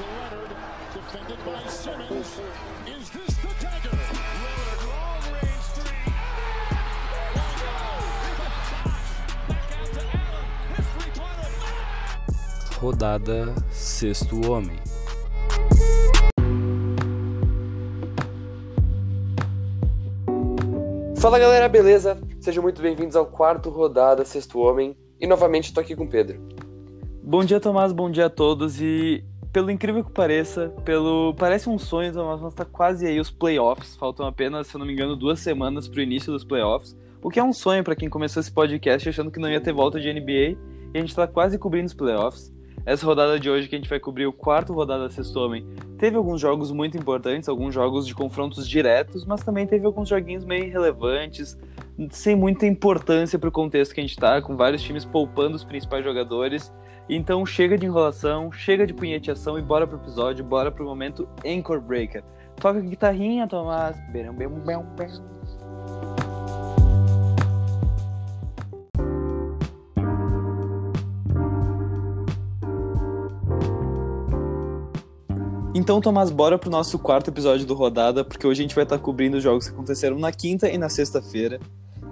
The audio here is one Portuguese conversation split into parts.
to Leonard, defended by Simmons. Is this the dagger? Lillard, long range three. Rodada Sexto Homem. Fala galera, beleza? Sejam muito bem-vindos ao quarto rodada Sexto Homem e novamente tô aqui com o Pedro. Bom dia, Tomás. Bom dia a todos. E pelo incrível que pareça, pelo parece um sonho, mas tá quase aí os playoffs. Faltam apenas, se eu não me engano, duas semanas pro início dos playoffs. O que é um sonho para quem começou esse podcast achando que não ia ter volta de NBA. E a gente tá quase cobrindo os playoffs. Essa rodada de hoje que a gente vai cobrir o quarto rodada Sexto Homem teve alguns jogos muito importantes, alguns jogos de confrontos diretos, mas também teve alguns joguinhos meio irrelevantes, sem muita importância pro contexto que a gente tá, com vários times poupando os principais jogadores. Então chega de enrolação, chega de punheteação e bora pro episódio, bora pro momento Anchor Breaker. Toca a guitarrinha, Tomás. Então, Tomás, bora pro nosso quarto episódio do Rodada, porque hoje a gente vai estar cobrindo os jogos que aconteceram na quinta e na sexta-feira.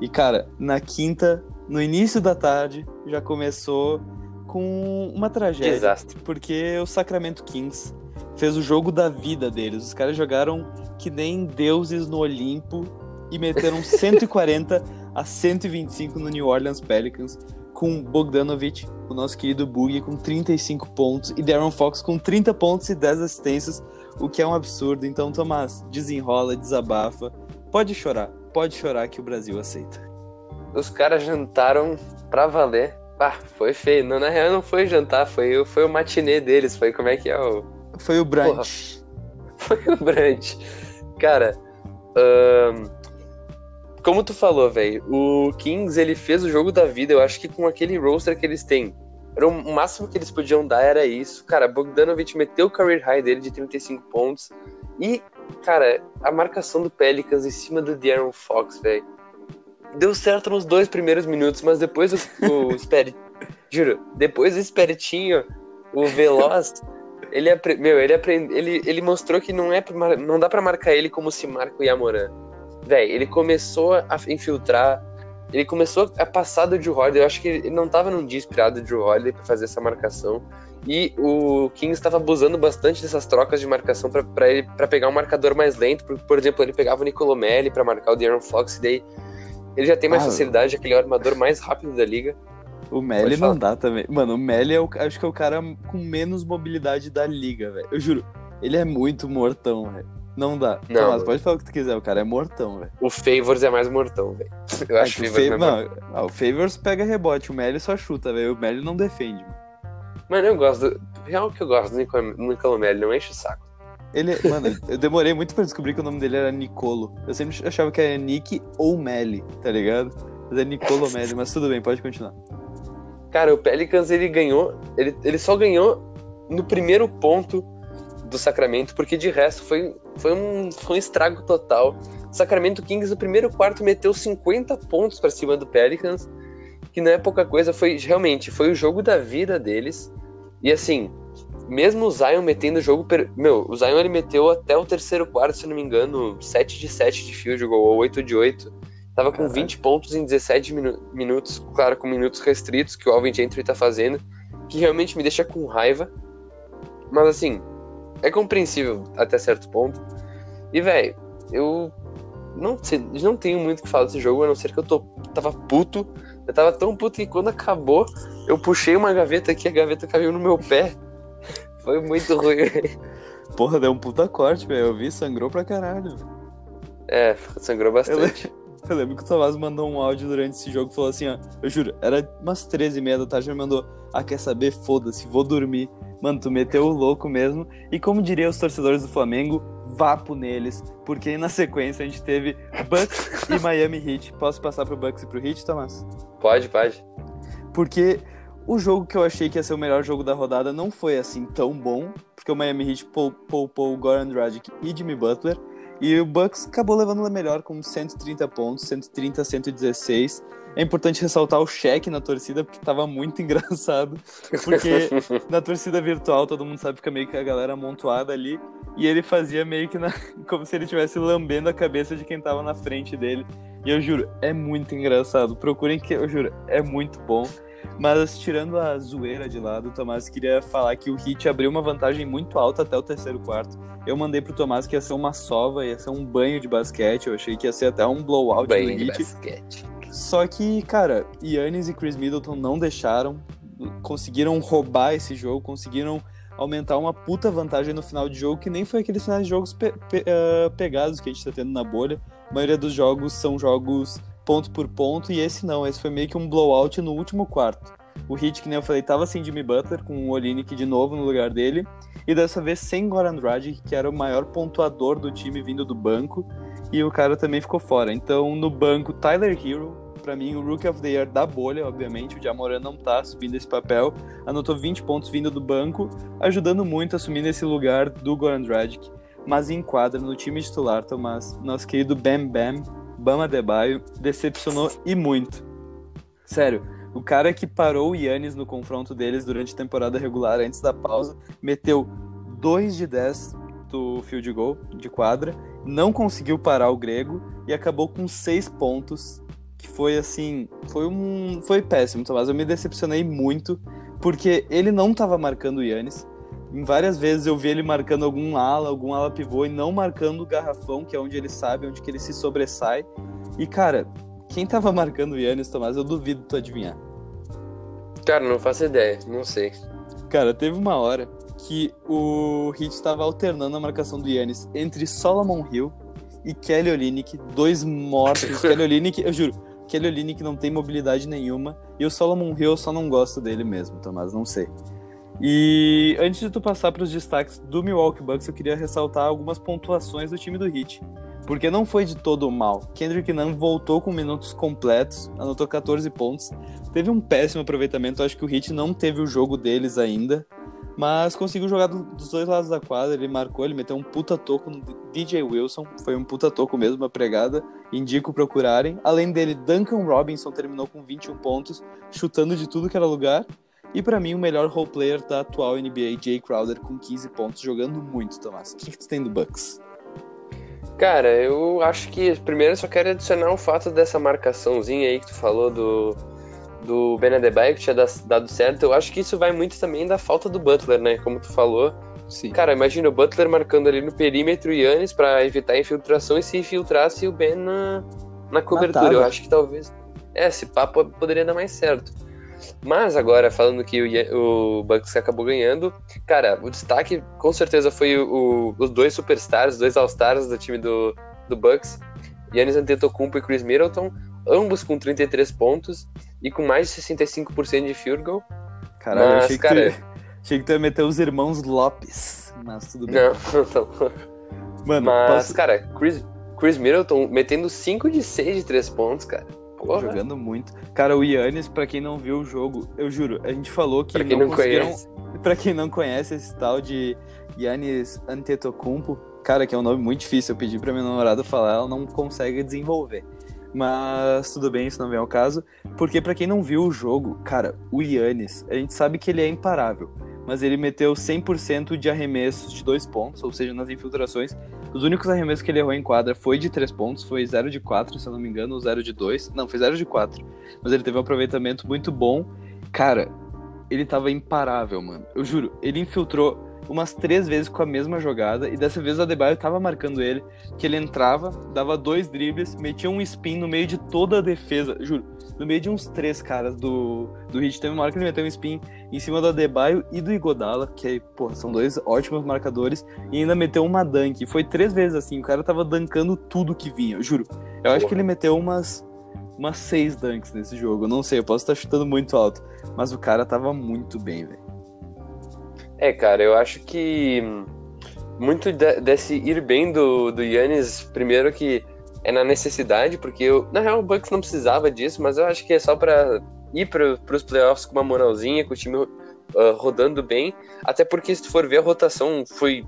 E, cara, na quinta, no início da tarde, já começou com uma tragédia. Desastre. Porque o Sacramento Kings fez o jogo da vida deles. Os caras jogaram que nem deuses no Olimpo e meteram 140 a 125 no New Orleans Pelicans, com Bogdanovich, o nosso querido Boogie, com 35 pontos, e Darren Fox com 30 pontos e 10 assistências, o que é um absurdo. Então, Tomás, desenrola, desabafa. Pode chorar, pode chorar que o Brasil aceita. Os caras jantaram pra valer. Ah, foi feio. Não, na real não foi jantar, foi, o- foi o matinê deles, foi como é que é o... Foi o brunch. Foi o brunch. Cara, como tu falou, velho, o Kings ele fez o jogo da vida, eu acho que com aquele roster que eles têm. Era o o máximo que eles podiam dar era isso. Cara, Bogdanovich meteu o career high dele de 35 pontos. E, cara, a marcação do Pelicans em cima do De'Aaron Fox, velho. Deu certo nos dois primeiros minutos, mas depois o, o juro, depois o Spiritinho, o Veloz, ele apre... meu, ele aprende, ele, ele mostrou que não é mar- não dá pra marcar ele como se marca o Yamoran. Véi, ele começou a infiltrar, ele começou a passar do Drew Holiday, eu acho que ele não tava num dia inspirado do Drew Holiday pra fazer essa marcação. E o Kings estava abusando bastante dessas trocas de marcação para pegar um marcador mais lento, por, por exemplo, ele pegava o Nicolomelli pra marcar o De'Aaron Fox e daí ele já tem mais Ah, facilidade, aquele é armador mais rápido da liga. O Melly não dá também. Mano, o Melly é o, acho que é o cara com menos mobilidade da liga, velho. Eu juro, ele é muito mortão, velho. Não dá. Não, Tomás, mano. pode falar o que tu quiser, o cara é mortão, velho. O Favors é mais mortão, velho. Eu É acho que o Favors mortão. não, ah, o Favors pega rebote, o Melly só chuta, velho. O Melly não defende, mano. Mano, eu gosto do. Real que eu gosto do Nicol- Nicolomelli, não enche o saco. Ele, mano, eu demorei muito pra descobrir que o nome dele era Nicolo. Eu sempre achava que era Nick ou Melly, tá ligado? Mas é Nicolo Melly, mas tudo bem, pode continuar. Cara, o Pelicans ele ganhou. Ele, ele só ganhou no primeiro ponto do Sacramento, porque de resto foi, foi, um, foi um estrago total. Sacramento Kings no primeiro quarto meteu 50 pontos pra cima do Pelicans, que não é pouca coisa, foi realmente foi o jogo da vida deles. E assim, mesmo o Zion metendo o jogo. per- Meu, o Zion ele meteu até o terceiro quarto, se não me engano, 7 de 7 de field goal, ou 8 de 8. Tava com Caralho. 20 pontos em 17 minu- minutos, claro, com minutos restritos que o Alvin Gentry tá fazendo, que realmente me deixa com raiva. Mas assim, é compreensível até certo ponto. E, velho, eu não, sei, não tenho muito o que falar desse jogo, a não ser que eu tô, tava puto. Eu tava tão puto que quando acabou, eu puxei uma gaveta aqui, a gaveta caiu no meu pé. Foi muito ruim. Porra, deu um puta corte, velho. Eu vi, sangrou pra caralho. É, sangrou bastante. eu lembro que o Tomás mandou um áudio durante esse jogo e falou assim, ó. Eu juro, era umas 13 e meia da tarde, ele mandou, ah, quer saber? Foda-se, vou dormir. Mano, tu meteu o louco mesmo. E como diriam os torcedores do Flamengo, vapo neles. Porque aí na sequência a gente teve Bucks e Miami Heat. Posso passar pro Bucks e pro Heat, Tomás? Pode, pode. Porque o jogo que eu achei que ia ser o melhor jogo da rodada não foi assim tão bom, porque o Miami Heat pou- poupou o Goran Dragic e Jimmy Butler. E o Bucks acabou levando a melhor com 130 pontos, 130 a 116. É importante ressaltar o cheque na torcida, porque tava muito engraçado. Porque na torcida virtual todo mundo sabe que fica meio que a galera amontoada ali. E ele fazia meio que na... como se ele estivesse lambendo a cabeça de quem tava na frente dele. E eu juro, é muito engraçado. Procurem que eu juro, é muito bom. Mas tirando a zoeira de lado, o Tomás queria falar que o Heat abriu uma vantagem muito alta até o terceiro quarto. Eu mandei pro Tomás que ia ser uma sova, ia ser um banho de basquete. Eu achei que ia ser até um blowout Banho do de Heat. basquete. Só que, cara, Yannis e Chris Middleton não deixaram, conseguiram roubar esse jogo, conseguiram aumentar uma puta vantagem no final de jogo, que nem foi aqueles finais de jogos pe- pe- ah, pegados que a gente tá tendo na bolha. A maioria dos jogos são jogos ponto por ponto, e esse não, esse foi meio que um blowout no último quarto. O Heat, que nem eu falei, tava sem Jimmy Butler, com o Olinick de novo no lugar dele, e dessa vez sem Goran Dragic, que era o maior pontuador do time vindo do banco, e o cara também ficou fora. Então, no banco, Tyler Hero, pra mim, o Rookie of the Year da bolha, obviamente, o Jamoran não tá assumindo esse papel, anotou 20 pontos vindo do banco, ajudando muito a assumir esse lugar do Goran Dragic, mas em quadra, no time titular, Tomás, nosso querido Bam Bam, Bama Adebayo, decepcionou e muito. Sério, o cara que parou o Yannis no confronto deles durante a temporada regular antes da pausa, meteu 2 de 10 do field goal de quadra, não conseguiu parar o grego e acabou com 6 pontos, que foi assim, foi um foi péssimo, Tomás, eu me decepcionei muito, porque ele não estava marcando o Yannis. Em várias vezes eu vi ele marcando algum ala, algum ala pivô e não marcando o garrafão, que é onde ele sabe, onde que ele se sobressai. E cara, quem tava marcando o Yannis, Tomás, eu duvido tu adivinhar. Cara, não faço ideia, não sei. Cara, teve uma hora que o Heat estava alternando a marcação do Yannis entre Solomon Hill e Kelly Olynyk, dois mortos. Kelly Olynyk, eu juro, Kelly Olynyk não tem mobilidade nenhuma e o Solomon Hill eu só não gosto dele mesmo, Tomás, não sei. E antes de tu passar para os destaques do Milwaukee Bucks, eu queria ressaltar algumas pontuações do time do Heat. Porque não foi de todo mal. Kendrick Nunn voltou com minutos completos, anotou 14 pontos. Teve um péssimo aproveitamento, acho que o Heat não teve o jogo deles ainda. Mas conseguiu jogar do- dos dois lados da quadra, ele marcou, ele meteu um puta toco no DJ Wilson, foi um puta toco mesmo, uma pregada, indico procurarem. Além dele, Duncan Robinson terminou com 21 pontos, chutando de tudo que era lugar. E pra mim, o melhor role player da atual NBA, Jay Crowder, com 15 pontos, jogando muito, Tomás. O que, que tu tem do Bucks? Cara, eu acho que primeiro eu só quero adicionar o fato dessa marcaçãozinha aí que tu falou do, do Ben Adebayo, que tinha dado certo. Eu acho que isso vai muito também da falta do Butler, né? Como tu falou. Sim. Cara, imagina o Butler marcando ali no perímetro e Yannis pra evitar a infiltração e se infiltrasse o Ben na, na cobertura. Matava. Eu acho que talvez. É, esse papo poderia dar mais certo. Mas agora, falando que o, o Bucks acabou ganhando, cara, o destaque com certeza foi o, os dois superstars, os dois all-stars do time do, do Bucks, Yannis Antetokounmpo e Chris Middleton, ambos com 33 pontos e com mais de 65% de field goal. Caralho, Mas, achei que, cara- tu, achei que tu ia meter os irmãos Lopes. Mas tudo bem. Não, não. Mano, Mas, posso- cara, Chris, Chris Middleton metendo 5 de 6 de 3 pontos, cara. Porra. jogando muito. Cara, o Yannis, pra quem não viu o jogo, eu juro, a gente falou que Pra quem não, conseguiram conhece. Pra quem não conhece esse tal de Yannis Antetokounmpo, cara, que é um nome muito difícil, eu pedi pra minha namorada falar, ela não consegue desenvolver. Mas tudo bem, isso não vem ao caso, porque pra quem não viu o jogo, cara, o Yannis, a gente sabe que ele é imparável, mas ele meteu 100% de arremessos de dois pontos, ou seja, nas infiltrações. Os únicos arremessos que ele errou em quadra foi de três pontos, foi 0 de 4, se eu não me engano, ou 0 de 2. Não, foi 0 de 4. Mas ele teve um aproveitamento muito bom. Cara, ele tava imparável, mano. Eu juro, ele infiltrou umas três vezes com a mesma jogada e dessa vez o Adebayo tava marcando ele, que ele entrava, dava dois dribles, metia um spin no meio de toda a defesa, juro, no meio de uns três caras do, do Heat. Teve uma hora que ele meteu um spin em cima do Adebayo e do Igodala, que, porra, são dois ótimos marcadores, e ainda meteu uma dunk. Foi três vezes assim, o cara tava dancando tudo que vinha, juro. Eu acho que ele meteu umas umas seis dunks nesse jogo. Não sei, eu posso estar chutando muito alto. Mas o cara tava muito bem, velho. É, cara, eu acho que muito de- desse ir bem do, do Yannis, primeiro que é na necessidade, porque eu, na real o Bucks não precisava disso, mas eu acho que é só pra ir pro, pros playoffs com uma moralzinha, com o time ah, rodando bem, até porque se tu for ver a rotação foi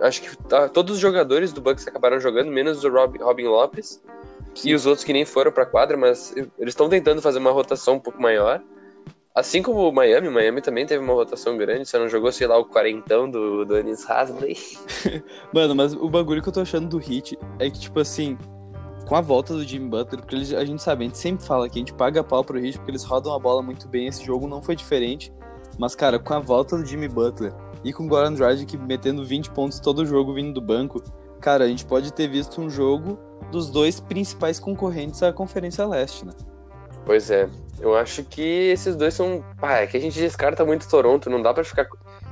acho que tá- todos os jogadores do Bucks acabaram jogando, menos o Rob- Robin Lopes. E os outros que nem foram pra quadra, mas eles estão tentando fazer uma rotação um pouco maior. Assim como o Miami, Miami também teve uma rotação grande, só não jogou, sei lá, o quarentão do, do Anis Hasley. Mano, mas o bagulho que eu tô achando do Hit é que, tipo assim, com a volta do Jimmy Butler, porque eles- a gente sabe, a gente sempre fala que a gente paga pau pro Hit porque eles rodam a bola muito bem, esse jogo não foi diferente. Mas, cara, com a volta do Jimmy Butler e com o Goran Dragic metendo 20 pontos todo jogo vindo do banco, cara, a gente pode ter visto um jogo dos dois principais concorrentes à Conferência Leste, né? Pois é, eu acho que esses dois são. Ah, é que a gente descarta muito Toronto, não dá pra ficar.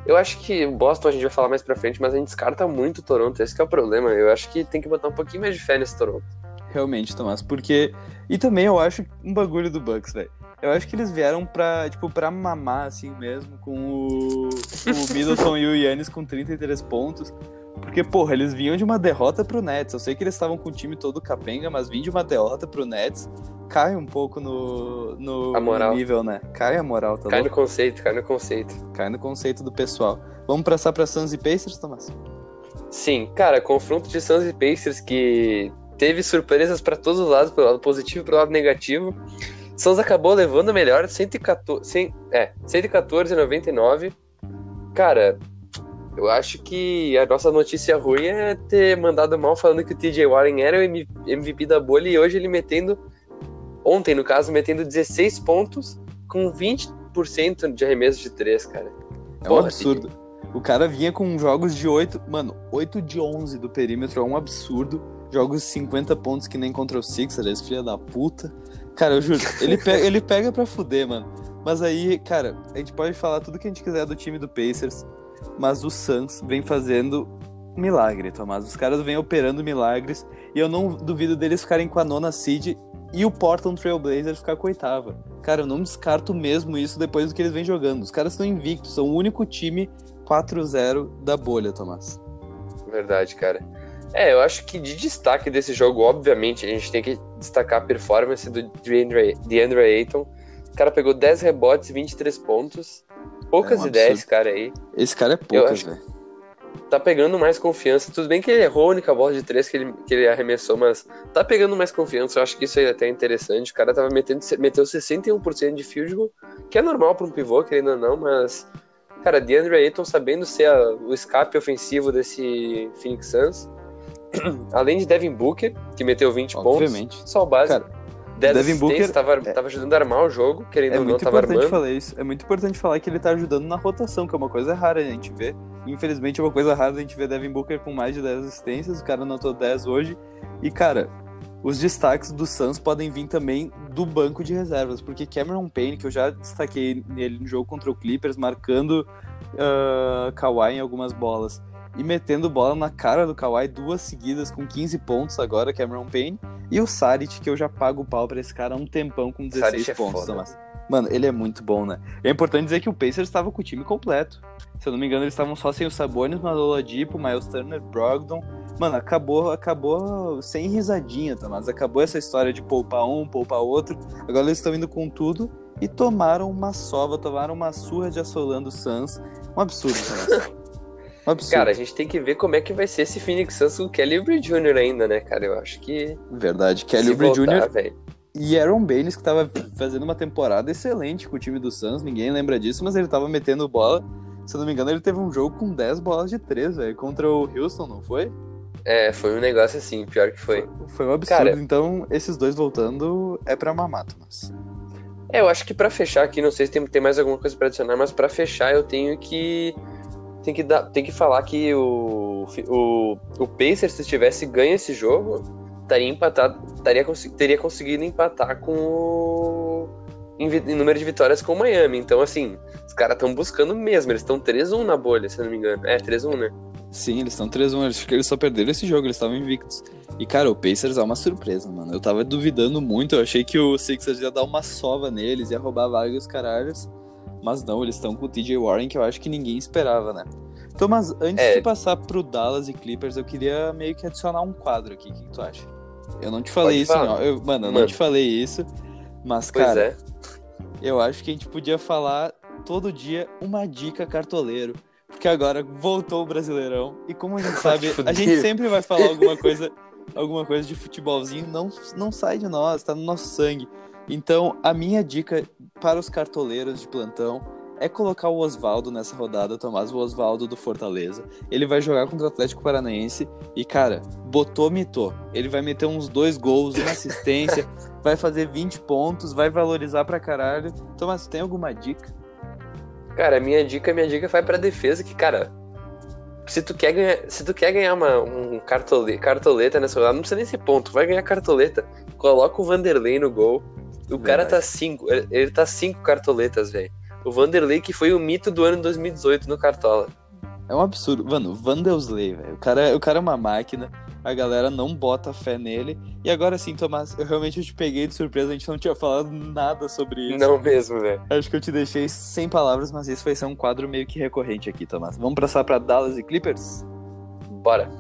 Eu acho que o Boston a gente vai falar mais pra frente, mas a gente descarta muito Toronto, esse que é o problema. Eu acho que tem que botar um pouquinho mais de fé nesse Toronto. Realmente, Tomás, porque. E também eu acho um bagulho do Bucks, velho. Eu acho que eles vieram pra, tipo, pra mamar, assim mesmo, com o, o Middleton e o Yannis com 33 pontos. Porque, porra, eles vinham de uma derrota pro Nets. Eu sei que eles estavam com o time todo capenga, mas vir de uma derrota pro Nets cai um pouco no, no, A moral. no nível, né? Cai a moral, tá Cai no louco? conceito, cai no conceito. Cai no conceito do pessoal. Vamos passar pra Suns e Pacers, Tomás? Sim, cara, confronto de Suns e Pacers que teve surpresas pra todos os lados, pelo lado positivo e pelo lado negativo. Suns acabou levando melhor, 114, 100, é, 114 99. Cara, eu acho que a nossa notícia ruim é ter mandado mal falando que o TJ Warren era o MVP da bolha e hoje ele metendo, ontem no caso, metendo 16 pontos com 20% de arremesso de 3, cara. É um Porra, absurdo. O cara vinha com jogos de 8. Mano, 8 de 11 do perímetro é um absurdo. Jogos de 50 pontos que nem contra o Sixers, filho da puta. Cara, eu juro, ele pega, ele pega pra fuder, mano. Mas aí, cara, a gente pode falar tudo que a gente quiser do time do Pacers, mas o Suns vem fazendo milagre, Tomás. Os caras vêm operando milagres e eu não duvido deles ficarem com a nona seed e o Portland Trail Blazers ficar com a oitava. Cara, eu não descarto mesmo isso depois do que eles vêm jogando. Os caras estão invictos, são o único time 4-0 da bolha, Tomás. Verdade, cara. É, eu acho que de destaque desse jogo, obviamente, a gente tem que destacar a performance do DeAndre, DeAndre Ayton. O cara pegou 10 rebotes, 23 pontos. Poucas É um ideias, esse cara aí. Esse cara é poucas, velho. Tá pegando mais confiança. Tudo bem que ele errou a única bola de 3 que ele, que ele arremessou, mas tá pegando mais confiança. Eu acho que isso aí é até interessante. O cara tava metendo, meteu 61% de field goal, que é normal pra um pivô, querendo ou não, mas. Cara, DeAndre Ayton sabendo ser a- o escape ofensivo desse Phoenix Suns. Além de Devin Booker, que meteu 20 Obviamente. pontos. Só o básico. Cara, 10 Devin Booker- tava, é- tava ajudando a armar o jogo, querendo É ou não, muito tava importante armando. falar isso. É muito importante falar que ele tá ajudando na rotação, que é uma coisa rara a gente ver. Infelizmente é uma coisa rara a gente ver Devin Booker com mais de 10 assistências. O cara anotou 10 hoje. E, cara, os destaques do Suns podem vir também do banco de reservas, porque Cameron Payne, que eu já destaquei nele no jogo contra o Clippers, marcando ah, Kawhi em algumas bolas e metendo bola na cara do Kawhi duas seguidas com 15 pontos agora, Cameron Payne. E o Saric, que eu já pago o pau pra esse cara há um tempão com 16 Saric é pontos. Tomás. Mano, ele é muito bom, né? É importante dizer que o Pacers estava com o time completo. Se eu não me engano, eles estavam só sem o Sabonis, mas o Oladipo, Miles Turner, Brogdon. Mano, acabou, acabou sem risadinha, Tomás. Acabou essa história de poupar um, poupar outro. Agora eles estão indo com tudo e tomaram uma sova, tomaram uma surra de assolando o Suns. Um absurdo, Tomás. Absurdo. Cara, a gente tem que ver como é que vai ser esse Phoenix Suns com o Kelly Oubre Jr. ainda, né, cara? Eu acho que. Verdade. Kelly Oubre Jr. velho. E Aaron Baines, que tava fazendo uma temporada excelente com o time do Suns, ninguém lembra disso, mas ele tava metendo bola. Se eu não me engano, ele teve um jogo com 10 bolas de 3, velho, contra o Houston, não foi? É, foi um negócio assim, pior que foi. Foi um absurdo. Cara- então, esses dois voltando é pra mamar, Thomas. É, eu acho que pra fechar aqui, não sei se tem, tem mais alguma coisa pra adicionar, mas pra fechar eu tenho que. Tem que, dar, tem que falar que o, o, o Pacers, se tivesse ganho esse jogo, estaria empatado. Estaria, teria conseguido empatar com o. Em, em número de vitórias com o Miami. Então, assim, os caras estão buscando mesmo. Eles estão 3-1 na bolha, se não me engano. É, 3-1, né? Sim, eles estão 3-1, acho que eles só perderam esse jogo, eles estavam invictos. E, cara, o Pacers é uma surpresa, mano. Eu tava duvidando muito, eu achei que o Sixers ia dar uma sova neles, ia roubar vaga e os caralhos. Mas não, eles estão com o TJ Warren, que eu acho que ninguém esperava, né? Então, mas antes É. de passar pro Dallas e Clippers, eu queria meio que adicionar um quadro aqui. O que, que tu acha? Eu não te falei Pode isso, não. Eu, mano, eu não Mano. te falei isso. Mas, Pois cara, é. eu acho que a gente podia falar todo dia uma dica cartoleiro. porque agora voltou o Brasileirão. E como a gente sabe, a gente sempre vai falar alguma coisa, alguma coisa de futebolzinho, não, não sai de nós, tá no nosso sangue. Então, a minha dica para os cartoleiros de plantão é colocar o Oswaldo nessa rodada, Tomás, o Oswaldo do Fortaleza. Ele vai jogar contra o Atlético Paranaense e, cara, botou, mitou. Ele vai meter uns dois gols, uma assistência, vai fazer 20 pontos, vai valorizar pra caralho. Tomás, tem alguma dica? Cara, minha dica, minha dica vai pra defesa, que, cara, se tu quer ganhar, se tu quer ganhar uma, um cartole, cartoleta nessa rodada, não precisa nem ser ponto, vai ganhar cartoleta. Coloca o Vanderlei no gol. O cara tá cinco, ele, tá cinco cartoletas, velho. O Vanderlei que foi o mito do ano 2018 no Cartola. É um absurdo. Mano, Vanderlei, velho. O cara, o cara é uma máquina. A galera não bota fé nele. E agora sim, Tomás, eu realmente te peguei de surpresa. A gente não tinha falado nada sobre isso. Não mesmo, velho. Acho que eu te deixei sem palavras, mas isso vai ser um quadro meio que recorrente aqui, Tomás. Vamos passar pra Dallas e Clippers? Bora.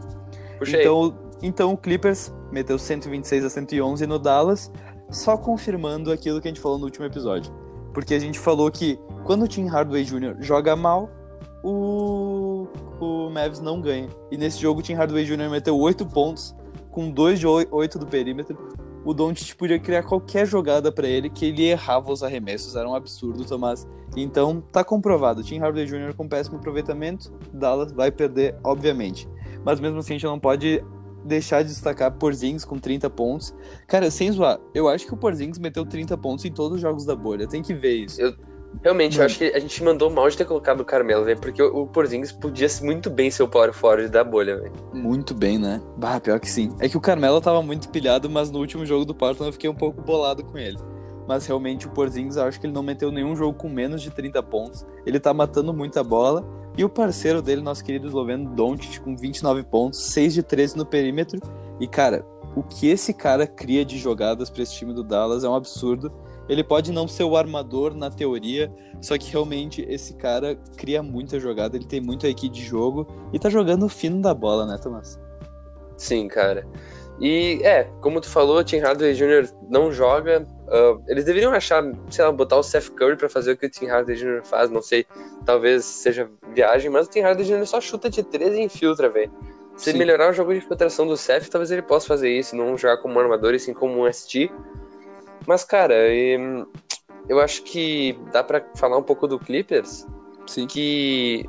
Puxa aí. Então, então o Clippers meteu 126 a 111 no Dallas, só confirmando aquilo que a gente falou no último episódio. Porque a gente falou que quando o Tim Hardaway Jr. joga mal, o, o Mavs não ganha. E nesse jogo o Tim Hardaway Jr. meteu 8 pontos, com 2 de 8 do perímetro. O Doncic podia criar qualquer jogada pra ele, que ele errava os arremessos, era um absurdo, Tomás. Então, tá comprovado, Tim Hardaway Jr. com péssimo aproveitamento, Dallas vai perder, obviamente. Mas mesmo assim, a gente não pode deixar de destacar Porzingis com 30 pontos. Cara, sem zoar, eu acho que o Porzingis meteu 30 pontos em todos os jogos da bolha, tem que ver isso. Realmente, Mano. eu acho que a gente mandou mal de ter colocado o Carmelo, velho. Porque o, o Porzingis podia muito bem ser o power forward da bolha, velho. Muito bem, né? Bah, pior que sim. É que o Carmelo tava muito pilhado, mas no último jogo do Portland eu fiquei um pouco bolado com ele. Mas realmente o Porzingis, eu acho que ele não meteu nenhum jogo com menos de 30 pontos. Ele tá matando muita bola. E o parceiro dele, nosso querido esloveno Doncic, com 29 pontos, 6 de 13 no perímetro. E, cara, o que esse cara cria de jogadas pra esse time do Dallas é um absurdo. Ele pode não ser o armador na teoria, só que realmente esse cara cria muita jogada, ele tem muito IQ de jogo e tá jogando fino da bola, né, Tomás? Sim, cara. E, é, como tu falou, Tim Hardaway Jr. não joga. Ah, eles deveriam achar, sei lá, botar o Seth Curry pra fazer o que o Tim Hardaway Jr. faz. Não sei, talvez seja viagem, mas o Tim Hardaway Jr. só chuta de 13 e infiltra, velho. Se Sim. melhorar o jogo de filtração do Seth, talvez ele possa fazer isso, não jogar como um armador e sim como um ST. Mas, cara, e, eu acho que dá pra falar um pouco do Clippers, Sim. que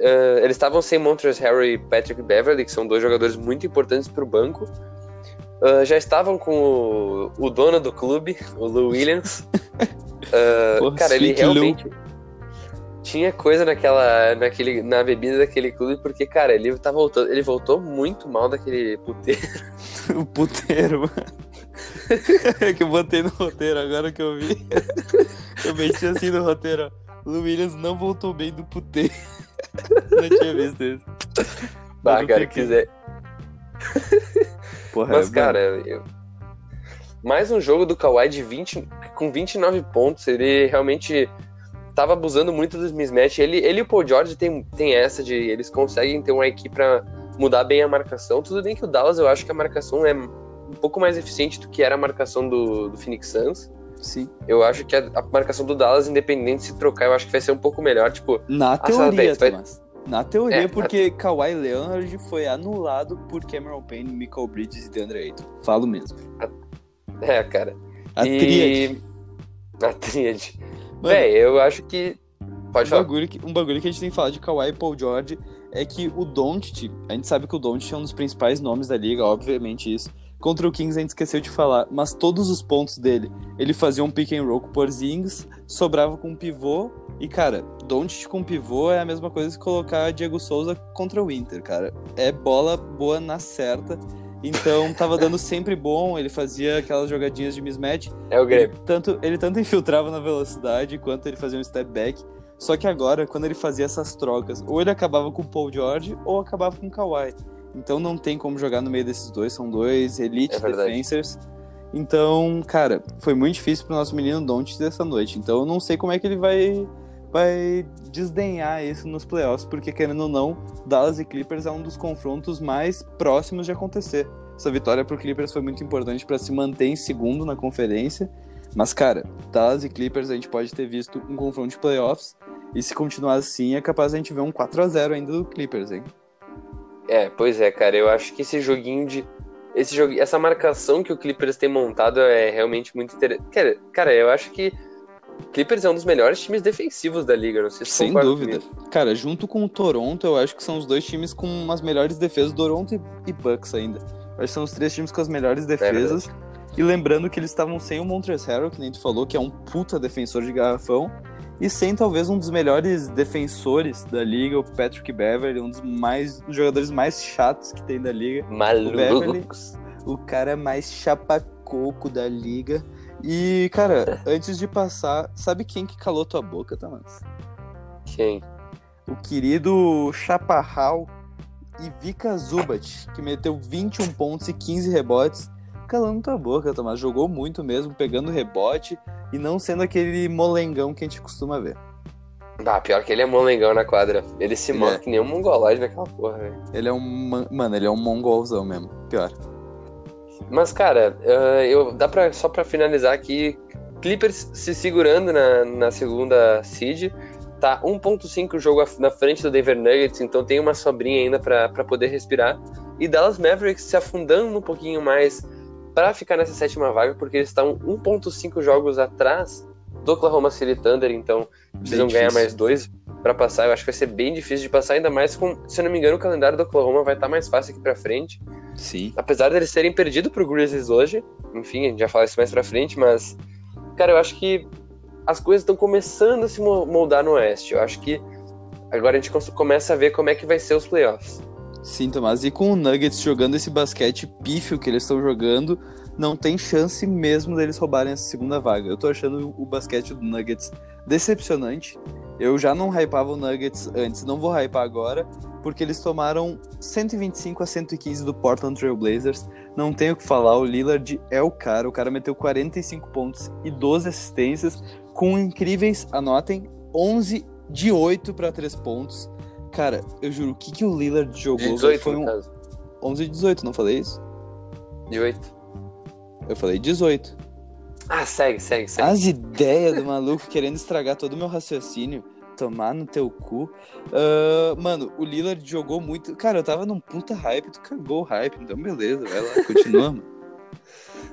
eh, eles estavam sem Montrezl Harrell e Patrick Beverly, que são dois jogadores muito importantes para o banco. Ah, já estavam com o, o dono do clube, o Lou Williams. Ah, Porra, cara, ele Sweet Lou. realmente tinha coisa naquela, naquele, na bebida daquele clube, porque, cara, ele tá voltando, ele voltou muito mal daquele puteiro. o puteiro, mano. É que eu botei no roteiro agora que eu vi. Eu meti assim no roteiro, ó. Lou Williams não voltou bem do puteiro. Não tinha visto isso. Bah, cara, quiser. Porra, Mas, mano, cara, eu- mais um jogo do Kawhi de 20, com 29 pontos. Ele realmente tava abusando muito dos mismatch. Ele, ele e o Paul George tem, tem essa de eles conseguem ter uma equipe pra mudar bem a marcação. Tudo bem que o Dallas, eu acho que a marcação é um pouco mais eficiente do que era a marcação do, do Phoenix Suns. Sim. Eu acho que a, a marcação do Dallas, independente se trocar, eu acho que vai ser um pouco melhor. Tipo, Na sabe, teoria, vai- Tomás. Na teoria, É, porque Kawhi Leonard foi anulado por Cameron Payne, Michael Bridges e DeAndre Ayton. Falo mesmo. é, cara. A e... tríade. A tríade. Mano, Véi, eu acho que. Pode um falar. bagulho, que, um bagulho que a gente tem que falar de Kawhi e Paul George é que o Doncic, a gente sabe que o Doncic é um dos principais nomes da liga, obviamente isso. Contra o Kings a gente esqueceu de falar, mas todos os pontos dele, ele fazia um pick and roll com o Porzingis, sobrava com um pivô, e cara, Doncic com pivô é a mesma coisa que colocar Diego Souza contra o Inter, cara. É bola boa na certa. Então tava dando sempre bom, ele fazia aquelas jogadinhas de mismatch, É o ele Grêmio. tanto, ele tanto infiltrava na velocidade quanto ele fazia um step back. Só que agora, quando ele fazia essas trocas, ou ele acabava com o Paul George ou acabava com o Kawhi. Então não tem como jogar no meio desses dois, são dois elite É defensors. Então, cara, foi muito difícil pro nosso menino Doncic dessa noite. Então eu não sei como é que ele vai vai desdenhar isso nos playoffs, porque querendo ou não, Dallas e Clippers é um dos confrontos mais próximos de acontecer. Essa vitória pro Clippers foi muito importante para se manter em segundo na conferência. Mas, cara, Dallas e Clippers a gente pode ter visto um confronto de playoffs. E se continuar assim, é capaz a gente ver um 4 a 0 ainda do Clippers, hein? É, pois é, cara. Eu acho que esse joguinho de. Esse jogo, essa marcação que o Clippers tem montado é realmente muito interessante. Cara, cara, eu acho que Clippers é um dos melhores times defensivos da liga, não sei se Sem dúvida. comigo. Cara, junto com o Toronto, eu acho que são os dois times com umas melhores defesas, Toronto e- Bucks ainda. Eu acho que são os três times com as melhores defesas. e lembrando que eles estavam sem o Montrezl Harrell, que nem tu falou, que é um puta defensor de garrafão. E sem talvez um dos melhores defensores da liga, o Patrick Beverly, um dos mais dos jogadores mais chatos que tem da liga. Malucos. o cara mais chapacoco da liga. E, cara, antes de passar, sabe quem que calou tua boca, Thomas? Quem? O querido Chaparral Ivica Zubat, que meteu 21 pontos e 15 rebotes. Calando tua boca, Thomas. Jogou muito mesmo, pegando rebote e não sendo aquele molengão que a gente costuma ver. Ah, pior que ele é molengão na quadra. Ele se Ele mostra é. que nem um mongolóide naquela porra, velho. Ele é um. man- Mano, ele é um mongolzão mesmo. Pior. Mas, cara, ah, eu, dá pra, só pra finalizar aqui, Clippers se segurando na, na segunda seed, tá 1.5 o jogo na frente do Denver Nuggets, então tem uma sobrinha ainda pra poder respirar. E Dallas Mavericks se afundando um pouquinho mais pra ficar nessa sétima vaga, porque eles estão 1.5 jogos atrás do Oklahoma City Thunder, então precisam Bem ganhar difícil. mais dois pra passar. Eu acho que vai ser bem difícil de passar, ainda mais com, se eu não me engano, o calendário do Oklahoma vai estar mais fácil aqui pra frente Sim. apesar deles terem perdido pro Grizzlies hoje, enfim, a gente já fala isso mais pra frente, mas, cara, eu acho que as coisas estão começando a se mo- moldar no Oeste. Eu acho que agora a gente começa a ver como é que vai ser os playoffs. Sim, Tomás. E com o Nuggets jogando esse basquete pífio que eles estão jogando, não tem chance mesmo deles roubarem essa segunda vaga. Eu tô achando o basquete do Nuggets decepcionante. Eu já não hypava o Nuggets antes, não vou hypar agora, porque eles tomaram 125 a 115 do Portland Trail Blazers. Não tenho o que falar, o Lillard é o cara. O cara meteu 45 pontos e 12 assistências, com incríveis, anotem, 11 de 8 para 3 pontos. Cara, eu juro, o que, que o Lillard jogou De 18, foi um caso. 11 e 18, não falei isso? De 8. Eu falei 18. Ah, segue, segue, segue. As ideias do maluco querendo estragar todo o meu raciocínio. Tomar no teu cu. Ah, mano, o Lillard jogou muito. Cara, eu tava num puta hype, tu cagou o hype, então beleza, vai lá, continua, mano.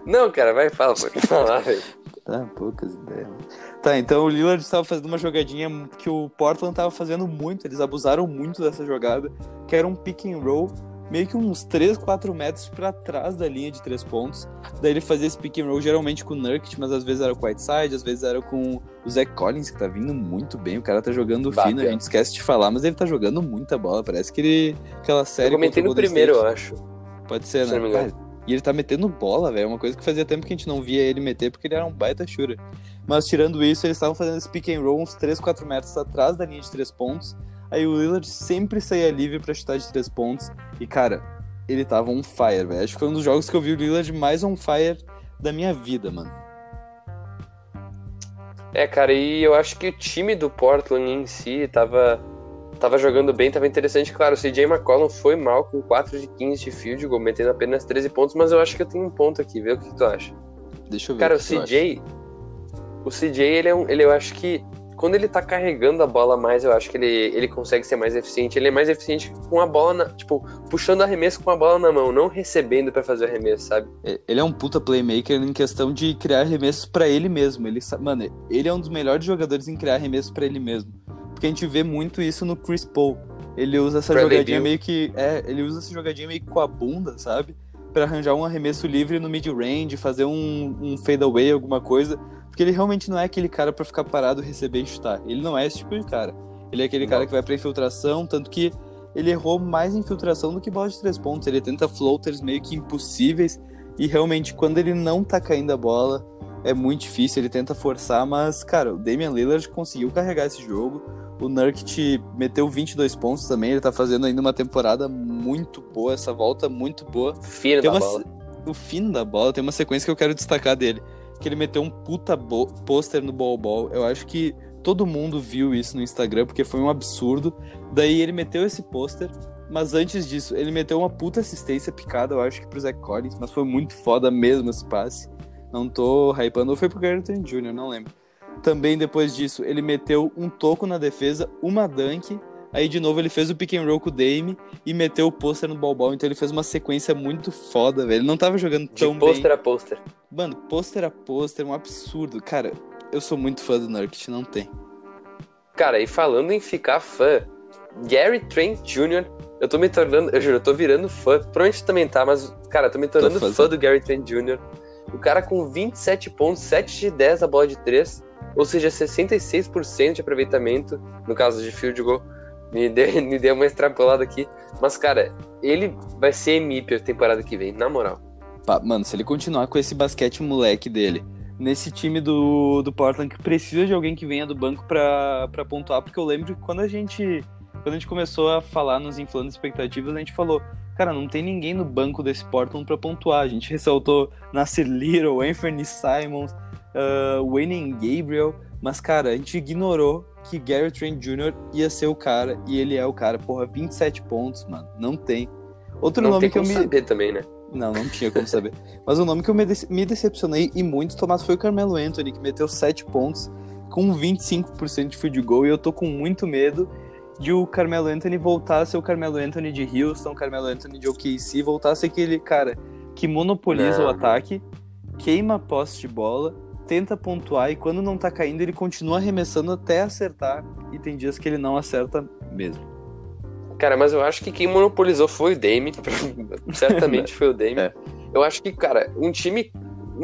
Não, cara, vai, fala, pode falar, velho. Tá, poucas ideias. mano. Tá, então o Lillard estava fazendo uma jogadinha que o Portland tava fazendo muito, eles abusaram muito dessa jogada, que era um pick and roll, meio que uns 3, 4 metros pra trás da linha de 3 pontos. Daí ele fazia esse pick and roll geralmente com o Nurkic, mas às vezes era com o Whiteside, às vezes era com o Zach Collins, que tá vindo muito bem, o cara tá jogando Bah, fino, a gente esquece de falar, mas ele tá jogando muita bola, parece que ele... aquela série Eu comentei no primeiro, eu State. acho. Pode ser, Se né? Cara, e ele tá metendo bola, velho. É uma coisa que fazia tempo que a gente não via ele meter, porque ele era um baita shooter. Mas tirando isso, eles estavam fazendo esse pick and roll uns 3, 4 metros atrás da linha de 3 pontos. Aí o Lillard sempre saía livre pra chutar de 3 pontos. E, cara, ele tava on fire, velho. Acho que foi um dos jogos que eu vi o Lillard mais on fire da minha vida, mano. É, cara, e eu acho que o time do Portland em si tava, tava jogando bem, tava interessante. Claro, o CJ McCollum foi mal com 4 de 15 de field goal, metendo apenas 13 pontos, mas eu acho que eu tenho um ponto aqui, vê o que, que tu acha. Deixa eu ver. Cara, o acha. CJ. O CJ, ele é um. Ele, eu acho que. Quando ele tá carregando a bola mais, eu acho que ele, ele consegue ser mais eficiente. Ele é mais eficiente com a bola, na, tipo, puxando arremesso com a bola na mão, não recebendo pra fazer o arremesso, sabe? Ele é um puta playmaker em questão de criar arremessos pra ele mesmo. Ele, mano, ele é um dos melhores jogadores em criar arremessos pra ele mesmo. Porque a gente vê muito isso no Chris Paul. Ele usa essa Bradley jogadinha Beal. meio que. É, ele usa essa jogadinha meio que com a bunda, sabe? Pra arranjar um arremesso livre no mid-range, fazer um, um fadeaway, alguma coisa. Porque ele realmente não é aquele cara pra ficar parado, receber e chutar. Ele não é esse tipo de cara. Ele é aquele cara que vai pra infiltração, tanto que ele errou mais infiltração do que bola de três pontos. Ele tenta floaters meio que impossíveis. E realmente, quando ele não tá caindo a bola, é muito difícil. Ele tenta forçar, mas, cara, o Damian Lillard conseguiu carregar esse jogo. O Nurkic meteu 22 pontos também. Ele tá fazendo ainda uma temporada muito boa, essa volta muito boa. Fino Tem da uma bola. O fim da bola tem uma sequência que eu quero destacar dele. Que ele meteu um puta pôster no Ball Ball. Eu acho que todo mundo viu isso no Instagram, porque foi um absurdo. Daí ele meteu esse pôster, mas antes disso, ele meteu uma puta assistência picada, eu acho que pro Zach Collins, mas foi muito foda mesmo esse passe. Não tô hypando, ou foi pro Gary Trent Jr., não lembro. Também depois disso, ele meteu um toco na defesa, uma dunk. Aí de novo ele fez o pick and roll com o Dame e meteu o pôster no ball Então ele fez uma sequência muito foda, velho. Ele não tava jogando De tão pôster bem. a pôster. Mano, pôster a pôster, um absurdo. Cara, eu sou muito fã do Nurkic, não tem. Cara, e falando em ficar fã, Gary Trent Jr., eu tô me tornando, eu juro, eu tô virando fã. Provavelmente também tá, mas, cara, eu tô me tornando fãzão. fã do Gary Trent Jr. O cara com 27 pontos, 7 de 10 na bola de 3, ou seja, 66% de aproveitamento, no caso de field goal. Me deu, me deu uma extrapolada aqui. Mas, cara, ele vai ser MVP a temporada que vem, na moral. Mano, se ele continuar com esse basquete moleque dele, nesse time do, do Portland que precisa de alguém que venha do banco pra, pra pontuar, porque eu lembro que quando a gente quando a gente começou a falar nos inflando expectativas, a gente falou, cara, não tem ninguém no banco desse Portland pra pontuar. A gente ressaltou Nasser Little, Anthony Simons, uh, Wayne Gabriel, mas, cara, a gente ignorou que Gary Trent Jr. ia ser o cara, e ele é o cara. Porra, 27 pontos, mano, não tem. Outro Não nome tem que eu como me... saber também, né? Não, não tinha como saber. Mas o nome que eu me, dece- me decepcionei e muito, Tomás, foi o Carmelo Anthony, que meteu 7 pontos com 25% de field goal. E eu tô com muito medo de o Carmelo Anthony voltar a ser o Carmelo Anthony de Houston, Carmelo Anthony de OKC, voltar a ser aquele cara que monopoliza Não, o ataque, queima a posse de bola, tenta pontuar e quando não tá caindo, ele continua arremessando até acertar. E tem dias que ele não acerta mesmo. Cara, mas eu acho que quem monopolizou foi o Dame. Certamente foi o Dame. É. Eu acho que, cara, um time.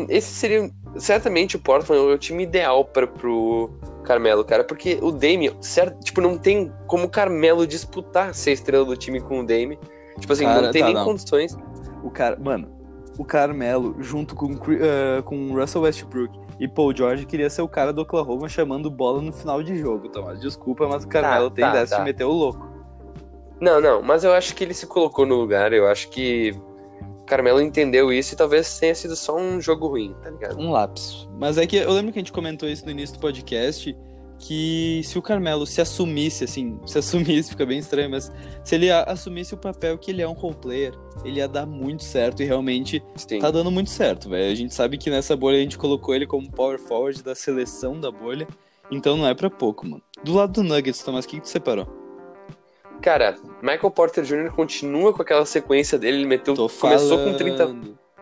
Esse seria. Certamente o Portland é o time ideal para pro Carmelo, cara. Porque o Dame, certo, tipo, não tem como o Carmelo disputar ser estrela do time com o Dame. Tipo assim, Cara, não tem tá, nem não. condições. O cara, mano, o Carmelo, junto com, eh, com o Russell Westbrook e Paul George, queria ser o cara do Oklahoma chamando bola no final de jogo, Tomás. Desculpa, mas o Carmelo Tá, tem tá, dessa tá. de meter o louco. Não, não, mas eu acho que ele se colocou no lugar. Eu acho que o Carmelo entendeu isso e talvez tenha sido só um jogo ruim, tá ligado? Um lapso. Mas é que eu lembro que a gente comentou isso no início do podcast, que se o Carmelo se assumisse, assim, se assumisse, fica bem estranho, mas se ele assumisse o papel que ele é um role player, ele ia dar muito certo e realmente Sim. tá dando muito certo, velho. A gente sabe que nessa bolha a gente colocou ele como power forward da seleção da bolha, então não é pra pouco, mano. Do lado do Nuggets, Tomás, o que, que tu separou? Cara, Michael Porter Jr. continua com aquela sequência dele. Ele meteu. Tô começou falando, com 30.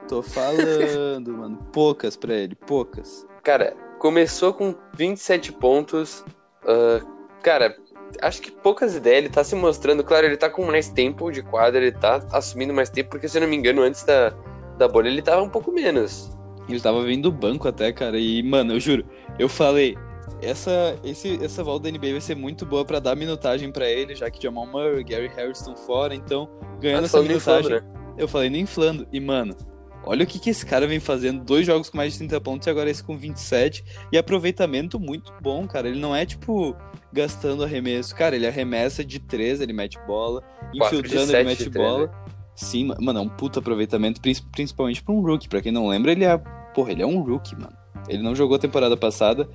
Tô falando, mano. Poucas pra ele, poucas. Cara, começou com 27 pontos. ah, cara, acho que poucas ideias. Ele tá se mostrando. Claro, ele tá com mais tempo de quadra, ele tá assumindo mais tempo, porque se eu não me engano, antes da, da bolha ele tava um pouco menos. Ele tava vindo do banco até, cara. E, mano, eu juro, eu falei, essa, esse, essa volta da NBA vai ser muito boa pra dar minutagem pra ele, já que Jamal Murray, Gary Harris estão fora, então, ganhando Mas essa falando em minutagem, Flamengo, né? eu falei nem inflando. E, mano, olha o que, que esse cara vem fazendo. Dois jogos com mais de 30 pontos e agora esse com 27. E aproveitamento muito bom, cara. Ele não é, tipo, gastando arremesso. Cara, ele arremessa de três, ele mete bola. Infiltrando, ele mete bola. né? Sim, ma- mano, é um puta aproveitamento, prin- principalmente pra um rookie. Pra quem não lembra, ele é. Porra, ele é um rookie, mano. Ele não jogou a temporada passada.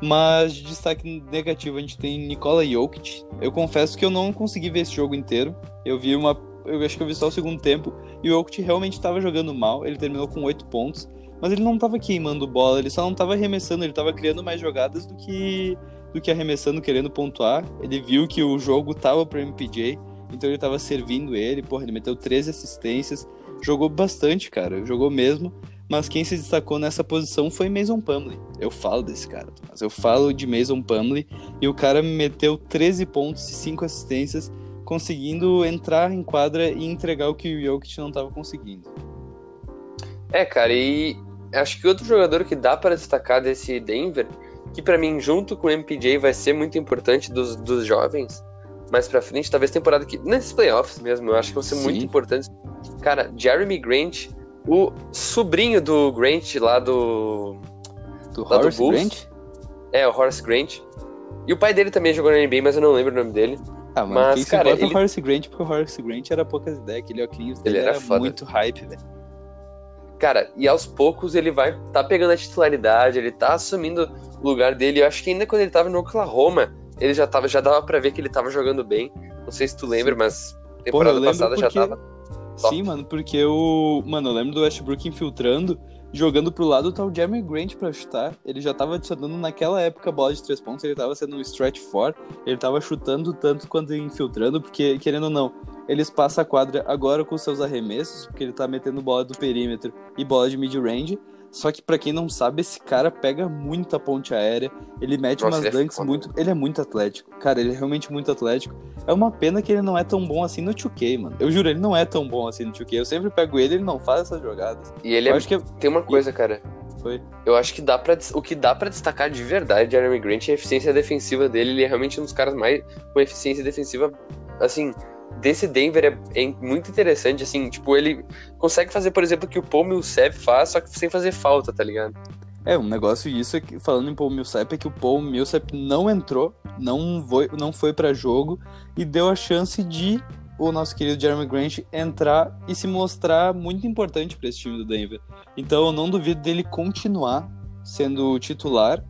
Mas de destaque negativo, a gente tem Nikola Jokic. Eu confesso que eu não consegui ver esse jogo inteiro. Eu vi uma. Eu acho que eu vi só o segundo tempo. E o Jokic realmente estava jogando mal. Ele terminou com 8 pontos. Mas ele não tava queimando bola, ele só não tava arremessando, ele tava criando mais jogadas do que do que arremessando, querendo pontuar. Ele viu que o jogo tava pro MPJ, então ele tava servindo ele, porra, ele meteu 13 assistências, jogou bastante, cara, jogou mesmo. Mas quem se destacou nessa posição foi Mason Plumlee. Eu falo desse cara, Tomás. Eu falo de Mason Plumlee e o cara meteu 13 pontos e 5 assistências, conseguindo entrar em quadra e entregar o que o Jokic não tava conseguindo. É, cara, e acho que outro jogador que dá para destacar desse Denver, que pra mim, junto com o MPJ, vai ser muito importante dos, dos jovens, mais pra frente, talvez temporada que. Nesses playoffs mesmo, eu acho que vão ser muito Sim. importantes. Cara, Jeremy Grant, o sobrinho do Grant lá do. Do Lá do Horace Bulls? Grant? É, o Horace Grant. E o pai dele também jogou na NBA, mas eu não lembro o nome dele. Ah, mano, Mas, quem se cara, importa é ele- o Horace Grant, porque o Horace Grant era poucas ideias, aquele óculos dele Ele era era, muito hype, velho. Cara, e aos poucos ele vai tá pegando a titularidade, ele tá assumindo o lugar dele. Eu acho que ainda quando ele tava no Oklahoma, ele já tava, já dava pra ver que ele tava jogando bem. Não sei se tu lembra, mas temporada lembro passada já porque- tava. Top. Sim, mano, porque o. Mano, eu lembro do Westbrook infiltrando, Jogando pro lado tá o Jeremy Grant pra chutar. Ele já tava adicionando naquela época bola de três pontos, ele tava sendo um stretch four, ele tava chutando tanto quanto infiltrando, porque, querendo ou não, eles passam a quadra agora com seus arremessos, porque ele tá metendo bola do perímetro e bola de mid-range. Só que pra quem não sabe, esse cara pega muita ponte aérea, ele mete Nossa, umas ele é dunks foda. muito. Ele é muito atlético. Cara, ele é realmente muito atlético. É uma pena que ele não é tão bom assim no 2K, mano. Eu juro, ele não é tão bom assim no 2K. Eu sempre pego ele, ele não faz essas jogadas. E ele Eu é, acho que é- tem uma coisa, cara. Foi. Eu acho que dá para o que dá pra destacar de verdade de Jeremy Grant é a eficiência defensiva dele. Ele é realmente um dos caras mais com eficiência defensiva, assim, desse Denver é, é muito interessante, assim, tipo, ele consegue fazer, por exemplo, o que o Paul Millsap faz, só que sem fazer falta, tá ligado? É, um negócio isso é que, falando em Paul Millsap, é que o Paul Millsap não entrou, não foi, não foi para jogo e deu a chance de o nosso querido Jeremy Grant entrar e se mostrar muito importante para esse time do Denver. Então eu não duvido dele continuar sendo titular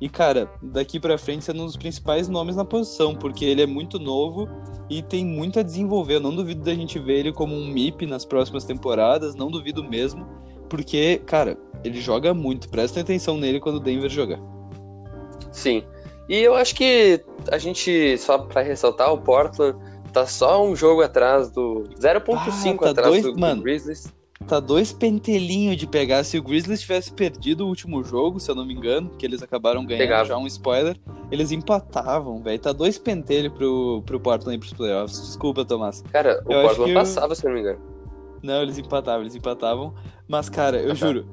e, cara, daqui pra frente sendo um dos principais nomes na posição, porque ele é muito novo e tem muito a desenvolver. Eu não duvido da gente ver ele como um MIP nas próximas temporadas, não duvido mesmo, porque, cara, ele joga muito. Presta atenção nele quando o Denver jogar. Sim. E eu acho que a gente, só pra ressaltar, o Portland tá só um jogo atrás do 0.5 Ah, tá atrás dois- do, do. Grizzlies. Tá dois pentelinhos de pegar. Se o Grizzlies tivesse perdido o último jogo, se eu não me engano, que eles acabaram ganhando Pegava. já um spoiler, eles empatavam, velho. Tá dois pentelhos pro, pro Portland ir pros playoffs. Desculpa, Tomás. Cara, o Eu Portland passava, se eu não me engano. Não, eles empatavam, eles empatavam. Mas, cara, eu juro,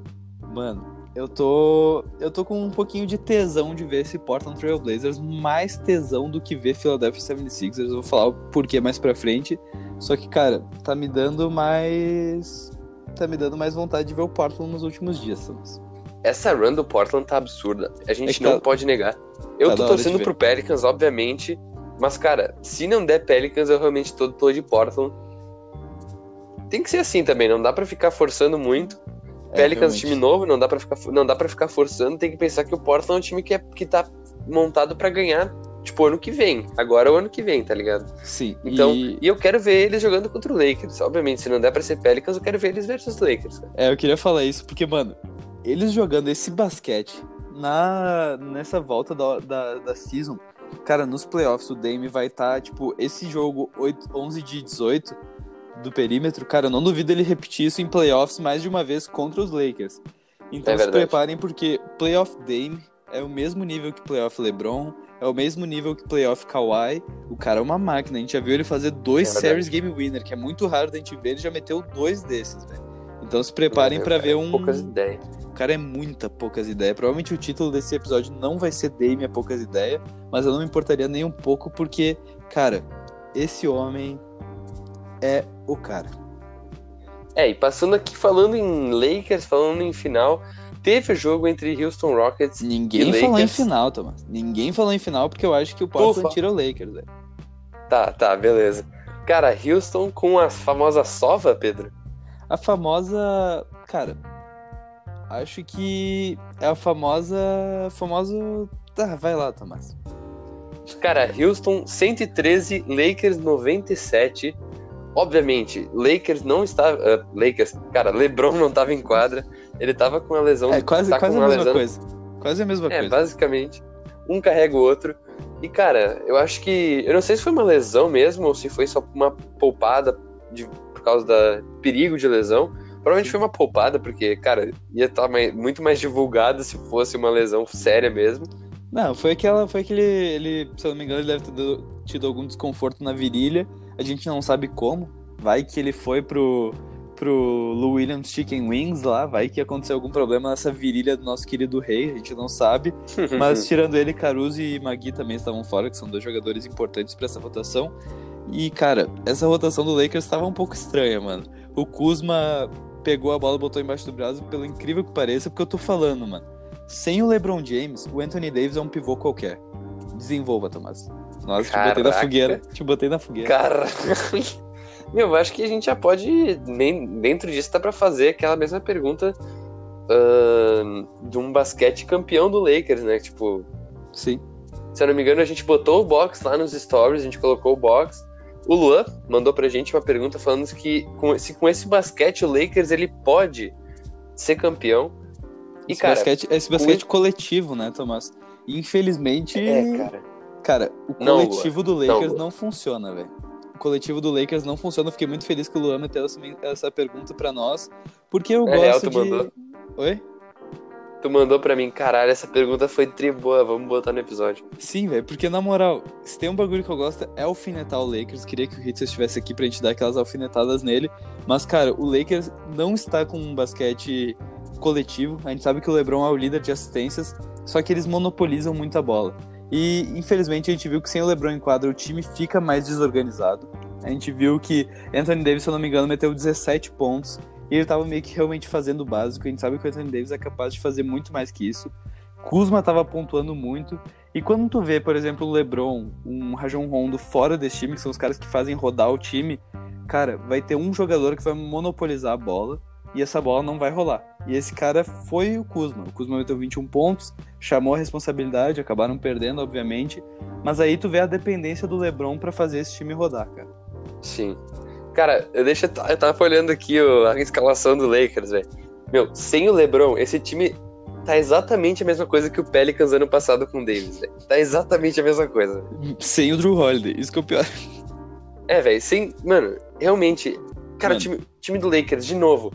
mano, eu tô. Eu tô com um pouquinho de tesão de ver esse Portland Trail Blazers, mais tesão do que ver Philadelphia 76ers. Eu vou falar o porquê mais pra frente. Só que, cara, tá me dando mais. Tá me dando mais vontade de ver o Portland nos últimos dias, Thomas. Essa run do Portland tá absurda. A gente É não tá- pode negar. Eu tá tô torcendo pro Pelicans, obviamente. Mas, cara, se não der Pelicans, eu realmente tô, tô de Portland. Tem que ser assim também, não dá pra ficar forçando muito. É, Pelicans, realmente. time novo, não dá pra ficar, não dá pra ficar forçando. Tem que pensar que o Portland é um time que, é, que tá montado pra ganhar, tipo, ano que vem. Agora é o ano que vem, tá ligado? Sim, Então, e... e eu quero ver eles jogando contra o Lakers. Obviamente, se não der pra ser Pelicans, eu quero ver eles versus Lakers. cara. É, eu queria falar isso porque, mano, eles jogando esse basquete na nessa volta da, da, da season, cara, nos playoffs o Dame vai estar, tipo, esse jogo 8, 11 de 18 do perímetro, cara, eu não duvido ele repetir isso em playoffs mais de uma vez contra os Lakers. Então É se preparem porque playoff Dame é o mesmo nível que playoff LeBron, é o mesmo nível que playoff Kawhi. O cara é uma máquina, a gente já viu ele fazer dois É series game winner, que é muito raro da gente ver, ele já meteu dois desses, velho. Então se preparem pra é, ver um. Poucas ideias. O cara é muita poucas ideias. Provavelmente o título desse episódio não vai ser Dame é poucas ideias, mas eu não me importaria nem um pouco porque, cara, esse homem é o cara. É, e passando aqui falando em Lakers, falando em final, teve o jogo entre Houston Rockets Ninguém E falou em Lakers? final, Thomas. Ninguém falou em final porque eu acho que o Portland Ufa. tira o Lakers, velho. Tá, tá, beleza. Cara, Houston com a famosa sova, Pedro. A famosa. Cara, acho que é a famosa. Famosa. Tá, vai lá, Tomás. Cara, Houston 113, Lakers 97. Obviamente, Lakers não estava. ah, Lakers, cara, LeBron não estava em quadra. Ele tava com a lesão. É quase, tá quase a uma mesma lesão. coisa. Quase a mesma É, coisa. basicamente. Um carrega o outro. E, cara, eu acho que. Eu não sei se foi uma lesão mesmo ou se foi só uma poupada de, por causa da perigo de lesão. Provavelmente foi uma poupada, porque, cara, ia estar muito mais divulgado se fosse uma lesão séria mesmo. Não, foi aquela. Foi aquele. Ele, se eu não me engano, ele deve ter do- tido algum desconforto na virilha. A gente não sabe como. Vai que ele foi pro. Pro Lou Williams Chicken Wings lá. Vai que aconteceu algum problema nessa virilha do nosso querido rei. A gente não sabe. Mas tirando ele, Caruso e Magui também estavam fora, que são dois jogadores importantes pra essa rotação. E, cara, essa rotação do Lakers estava um pouco estranha, mano. O Kuzma pegou a bola, botou embaixo do braço, pelo incrível que pareça, porque eu tô falando, mano. Sem o LeBron James, o Anthony Davis é um pivô qualquer. Desenvolva, Tomás. Nossa, te botei na Caraca. fogueira. Te botei na fogueira. Cara. Meu, eu acho que a gente já pode. Dentro disso, dá pra fazer aquela mesma pergunta ahn, de um basquete campeão do Lakers, né? Tipo, Sim. se eu não me engano, a gente botou o box lá nos stories, a gente colocou o box. O Luan mandou pra gente uma pergunta falando que com, se com esse basquete o Lakers ele pode ser campeão. E, esse cara, basquete, esse basquete coletivo, né, Tomás? Infelizmente, é, cara. cara, o Não, coletivo do Não, Lakers Lua. não, funciona, velho. Coletivo do Lakers não funciona. Eu fiquei muito feliz que o Luan meteu essa, pergunta pra nós, porque eu É real, gosto tu de... mandou? Oi? Tu mandou pra mim, caralho, essa pergunta foi tri boa, vamos botar no episódio. Sim, velho, porque na moral, se tem um bagulho que eu gosto é alfinetar o Lakers. Queria que o Hitler estivesse aqui pra gente dar aquelas alfinetadas nele. Mas, cara, o Lakers não está com um basquete coletivo. A gente sabe que o LeBron é o líder de assistências, só que eles monopolizam muito a bola. E, infelizmente, a gente viu que sem o LeBron em quadra o time fica mais desorganizado. A gente viu que Anthony Davis, se eu não me engano, meteu 17 pontos. E ele tava meio que realmente fazendo o básico. A gente sabe que o Anthony Davis é capaz de fazer muito mais que isso. Kuzma tava pontuando muito. E quando tu vê, por exemplo, o LeBron, um Rajon Rondo fora desse time, que são os caras que fazem rodar o time, cara, vai ter um jogador que vai monopolizar a bola e essa bola não vai rolar. E esse cara foi o Kuzma. O Kuzma meteu 21 pontos, chamou a responsabilidade, acabaram perdendo, obviamente. Mas aí tu vê a dependência do LeBron pra fazer esse time rodar, cara. Sim. Cara, eu, deixa, eu tava olhando aqui a escalação do Lakers, velho. Meu, sem o LeBron, esse time tá exatamente a mesma coisa que o Pelicans ano passado com o Davis, velho. Tá exatamente a mesma coisa. Sem o Drew Holiday, isso que é o pior. É, velho, sem. Mano, realmente. Cara, o time, time do Lakers, de novo.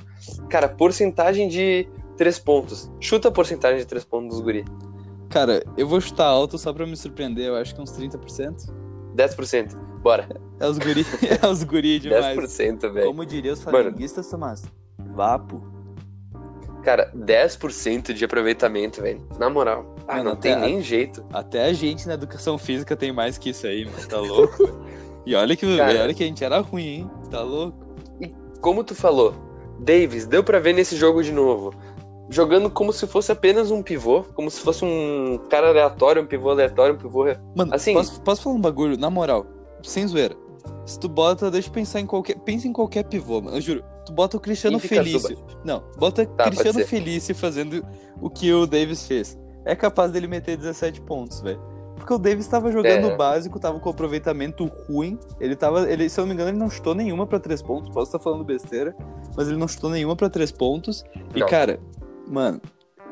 Cara, porcentagem de três pontos. Chuta a porcentagem de três pontos dos guri. Cara, eu vou chutar alto só pra me surpreender, eu acho que uns 30%. 10%. Bora. É os guri, é os guri demais. 10%, velho. Como diriam os flamenguistas, Tomás? Vapo. Cara, 10% de aproveitamento, velho. Na moral. Ah, Mano, não tem nem jeito. Até a gente na educação física tem mais que isso aí, mano. Tá louco? e olha que, Cara. olha que a gente era ruim, hein? Tá louco? Como tu falou, Davis, deu pra ver nesse jogo de novo. Jogando como se fosse apenas um pivô, como se fosse um cara aleatório, um pivô aleatório, um pivô. Mano, Assim- posso, posso falar um bagulho? Na moral, sem zoeira. Se tu bota, deixa eu pensar em qualquer. Pensa em qualquer pivô, mano. Eu juro. Tu bota o Cristiano Felício. Não, bota Tá, Cristiano. Felício fazendo o que o Davis fez. É capaz dele meter 17 pontos, velho. Porque o Davis tava jogando É. básico, tava com aproveitamento ruim. Ele tava. Ele, se eu não me engano, ele não chutou nenhuma pra 3 pontos. Posso estar falando besteira, mas ele não chutou nenhuma pra 3 pontos. E, Não. cara, mano,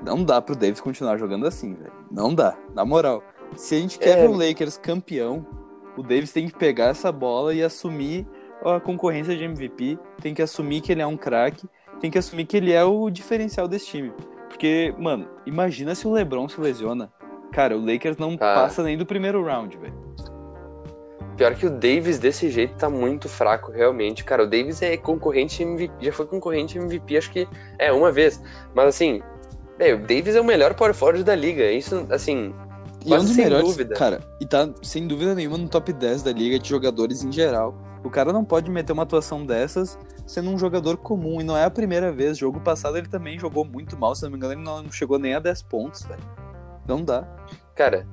não dá pro Davis continuar jogando assim, velho. Não dá. Na moral. Se a gente quer É. ver o Lakers campeão, o Davis tem que pegar essa bola e assumir a concorrência de MVP. Tem que assumir que ele é um craque. Tem que assumir que ele é o diferencial desse time. Porque, mano, imagina se o LeBron se lesiona. Cara, o Lakers não Ah. passa nem do primeiro round, velho. Pior que o Davis desse jeito tá muito fraco, realmente. Cara, o Davis é concorrente MVP, já foi concorrente MVP, acho que é uma vez. Mas assim, é, o Davis é o melhor power forward da liga. Isso, assim, E é um dos sem melhores, dúvida. cara, e tá sem dúvida nenhuma no top 10 da liga de jogadores em geral. O cara não pode meter uma atuação dessas sendo um jogador comum, e não é a primeira vez. Jogo passado ele também jogou muito mal, se não me engano, ele não chegou nem a 10 pontos, velho. Não dá. cara,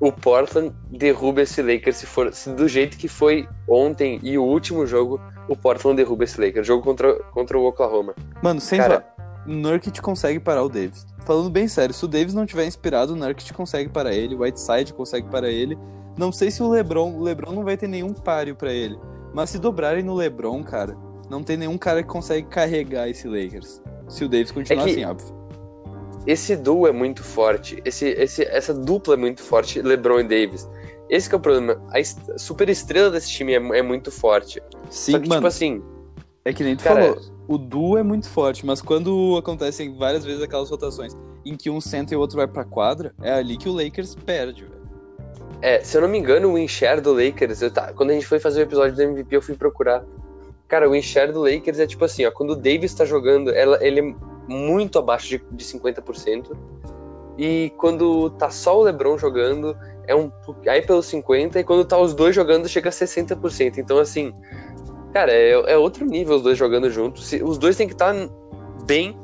o Portland derruba esse Lakers se for se do jeito que foi ontem e o último jogo, o Portland derruba esse Lakers. Jogo contra, contra o Oklahoma. Mano, sem Cara- zoar, Nurkic consegue parar o Davis. Falando bem sério, se o Davis não tiver inspirado, o Nurkic consegue parar ele, o Whiteside consegue parar ele. Não sei se o LeBron, o LeBron não vai ter nenhum páreo pra ele, mas se dobrarem no LeBron, cara, não tem nenhum cara que consegue carregar esse Lakers. Se o Davis continuar É que- assim, óbvio. Esse duo é muito forte. Esse, esse, essa dupla é muito forte, LeBron e Davis. Esse que é o problema. A super estrela desse time é, é muito forte. Sim, Só que, mano, tipo assim, é que nem tu cara- falou, o duo é muito forte, mas quando acontecem várias vezes aquelas rotações em que um senta e o outro vai pra quadra, é ali que o Lakers perde, velho. É, se eu não me engano, o Encher do Lakers, eu tá, quando a gente foi fazer o episódio do MVP, eu fui procurar. Cara, o Encher do Lakers é tipo assim, ó, quando o Davis tá jogando, ela, ele muito abaixo de, de 50%. E quando tá só o LeBron jogando, é um aí pelos 50%, e quando tá os dois jogando, chega a 60%. Então, assim, cara, é, é outro nível os dois jogando juntos. Se- os dois têm que estar bem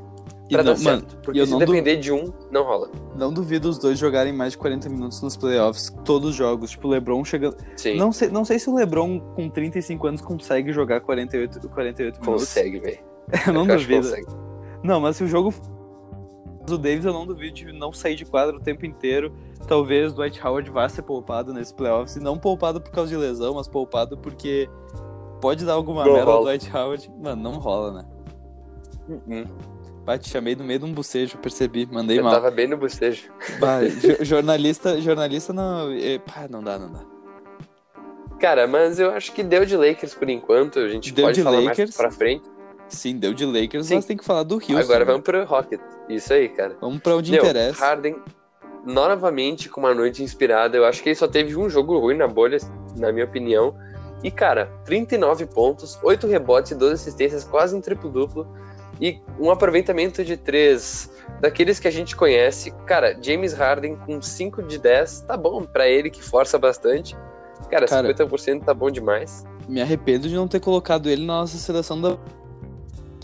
E pra não, dar mano, certo. Porque eu se du- depender de um, não rola. Não duvido os dois jogarem mais de 40 minutos nos playoffs, todos os jogos. Tipo, o LeBron chegando. Sim, Não sei, não sei se o LeBron com 35 anos consegue jogar 48, 48 minutos. consegue, velho. Eu não Eu duvido. Não, mas se o jogo. O Davis eu não duvido de não sair de quadra o tempo inteiro. Talvez o Dwight Howard vá ser poupado nesse playoffs. E não poupado por causa de lesão, mas poupado porque pode dar alguma Não merda ao rola. Dwight Howard. Mano, não rola, né? Uhum. Bah, te chamei no meio de um bocejo, percebi, mandei Eu mal. tava bem no bocejo. Bah, jo- jornalista, jornalista não. é, pá, não dá, não dá. Cara, mas eu acho que deu de Lakers por enquanto. A gente Deu pode de falar Lakers. mais pra frente. Sim, deu de Lakers, Sim. mas tem que falar do Houston. Agora né? vamos pro Rocket. Isso aí, cara. Vamos pra onde Meu, interessa. Harden novamente com uma noite inspirada. Eu acho que ele só teve um jogo ruim na bolha, na minha opinião. E, cara, 39 pontos, 8 rebotes e 12 assistências, quase um triplo-duplo. E um aproveitamento de 3 daqueles que a gente conhece. Cara, James Harden com 5 de 10, tá bom pra ele que força bastante. Cara, Cara, 50% tá bom demais. Me arrependo de não ter colocado ele na nossa seleção da.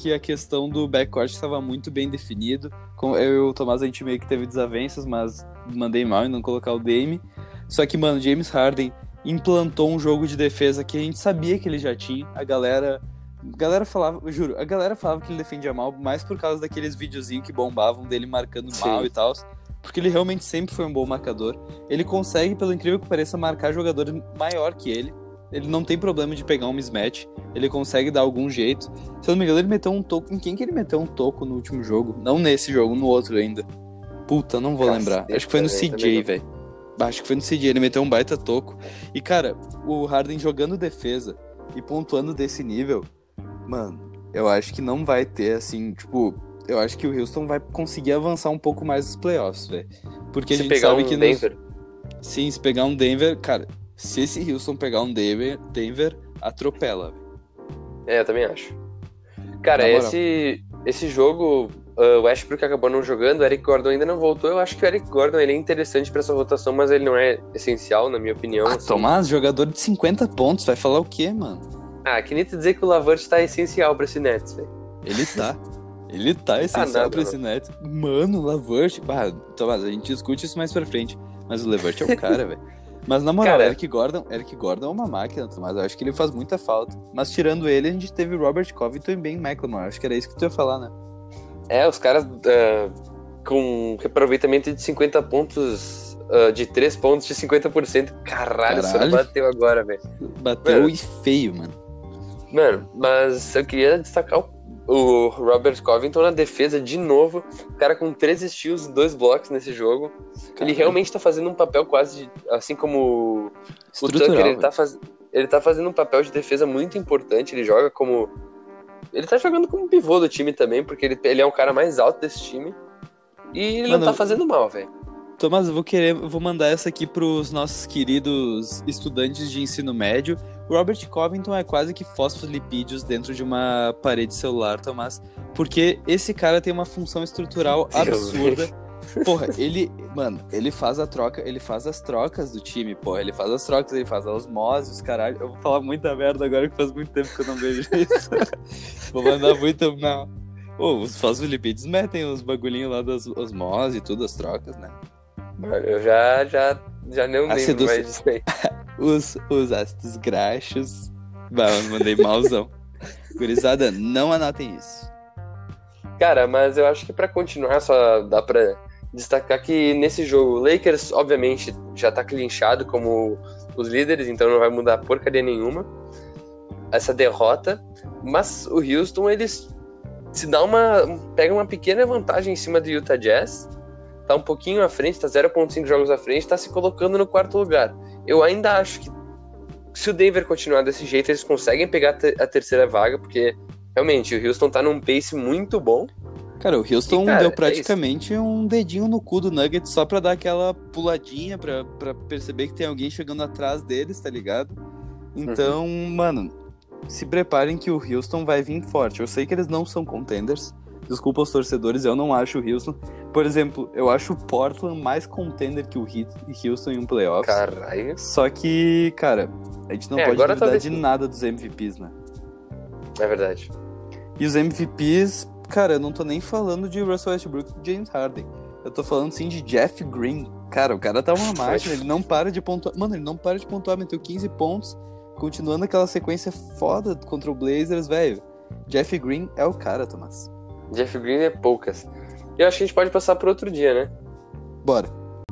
Que a questão do backcourt estava muito bem definido. Eu e o Tomás a gente meio que teve desavenças, mas mandei mal em não colocar o Dame. Só que, mano, James Harden implantou um jogo de defesa que a gente sabia que ele já tinha. A galera. A galera falava, juro, a galera falava que ele defendia mal, mais por causa daqueles videozinhos que bombavam dele marcando Sim. mal e tal. Porque ele realmente sempre foi um bom marcador. Ele consegue, pelo incrível que pareça, marcar jogadores maior que ele. Ele não tem problema de pegar um mismatch. Ele consegue dar algum jeito. Se eu não me engano, ele meteu um toco. Em quem que ele meteu um toco no último jogo? Não nesse jogo, no outro ainda. Puta, não vou lembrar. Acho que foi no CJ, velho. Acho que foi no CJ. Ele meteu um baita toco. E, cara, o Harden jogando defesa e pontuando desse nível, mano, eu acho que não vai ter, assim, tipo. Eu acho que o Houston vai conseguir avançar um pouco mais nos playoffs, velho. Porque a Se gente pegar sabe um que nos- Denver, Sim, se pegar um Denver, cara, se esse Houston pegar um Denver, Denver atropela. É, eu também acho. Cara, Na moral. esse, esse jogo, uh, o Westbrook acabou não jogando, o Eric Gordon ainda não voltou. Eu acho que o Eric Gordon ele é interessante pra essa rotação, mas ele não é essencial, na minha opinião. Ah, assim. Tomás, jogador de 50 pontos, vai falar o quê, mano? Ah, que nem te dizer que o Lavert tá essencial pra esse Nets, velho. Ele tá. Ele tá essencial nada, pra esse net. Mano, o Lavert. Bah, Tomás, a gente discute isso mais pra frente. Mas o Lavert é o cara, velho. Mas na moral, Cara- Eric Gordon, Eric Gordon é uma máquina, Tomás. Eu acho que ele faz muita falta. Mas tirando ele, a gente teve Robert Covington e Ben McLemore. Acho que era isso que tu ia falar, né? É, os caras uh, com aproveitamento de 50 pontos, uh, de 3 pontos de 50%. Caralho, Caralho. bateu agora, velho. Bateu Mano. e feio, mano. Mano, mas eu queria destacar o, o Robert Covington na defesa de novo. O cara com 13 steals e 2 blocos nesse jogo. Ele Caralho. realmente tá fazendo um papel quase, assim como o. Tucker, ele velho. tá, faz... ele tá fazendo um papel de defesa muito importante. Ele joga como. Ele tá jogando como pivô do time também, porque ele, ele é um cara mais alto desse time. E ele Mano, não tá fazendo mal, velho. Tomás, eu vou querer, vou mandar essa aqui pros nossos queridos estudantes de ensino médio. Robert Covington é quase que fosfolipídios dentro de uma parede celular, Tomás, porque esse cara tem uma função estrutural absurda. Porra, ele, mano, ele faz a troca, ele faz as trocas do time, porra, ele faz as trocas, ele faz a osmose, os caralho. Eu vou falar muita merda agora que faz muito tempo que eu não vejo isso. vou mandar muito não. Ô, os fosfolipídios metem os bagulhinhos lá das osmose e tudo, as trocas, né? Mano, eu já, já, já não A lembro sedução. mais disso aí. os, os ácidos graxos. Bah, mandei malzão. Gurizada, não anotem isso. Cara, mas eu acho que pra continuar, só dá pra destacar que nesse jogo, o Lakers, obviamente, já tá clinchado como os líderes, então não vai mudar porcaria nenhuma essa derrota. Mas o Houston, eles se dá uma. pega uma pequena vantagem em cima do Utah Jazz. Tá um pouquinho à frente, tá 0,5 jogos à frente, tá se colocando no quarto lugar. Eu ainda acho que se o Denver continuar desse jeito, eles conseguem pegar a te- a terceira vaga, porque realmente o Houston tá num pace muito bom. Cara, o Houston E, cara, deu é praticamente um dedinho no cu do Nuggets só pra dar aquela puladinha, pra, pra perceber que tem alguém chegando atrás deles, tá ligado? Então, mano, se preparem que o Houston vai vir forte. Eu sei que eles não são contenders. Desculpa os torcedores, eu não acho o Houston. Por exemplo, eu acho o Portland mais contender que o Houston em um playoffs. Caralho. Só que, cara, a gente não É, pode agora duvidar talvez de nada dos MVPs, né? É verdade. E os MVPs, cara, eu não tô nem falando de Russell Westbrook e James Harden. Eu tô falando sim de Jeff Green. Cara, o cara tá uma máquina, ele não para de pontuar. Mano, ele não para de pontuar, meteu 15 pontos, continuando aquela sequência foda contra o Blazers, velho. Jeff Green é o cara, Tomás. Jeff Green é poucas. E eu acho que a gente pode passar por outro dia, né? Bora.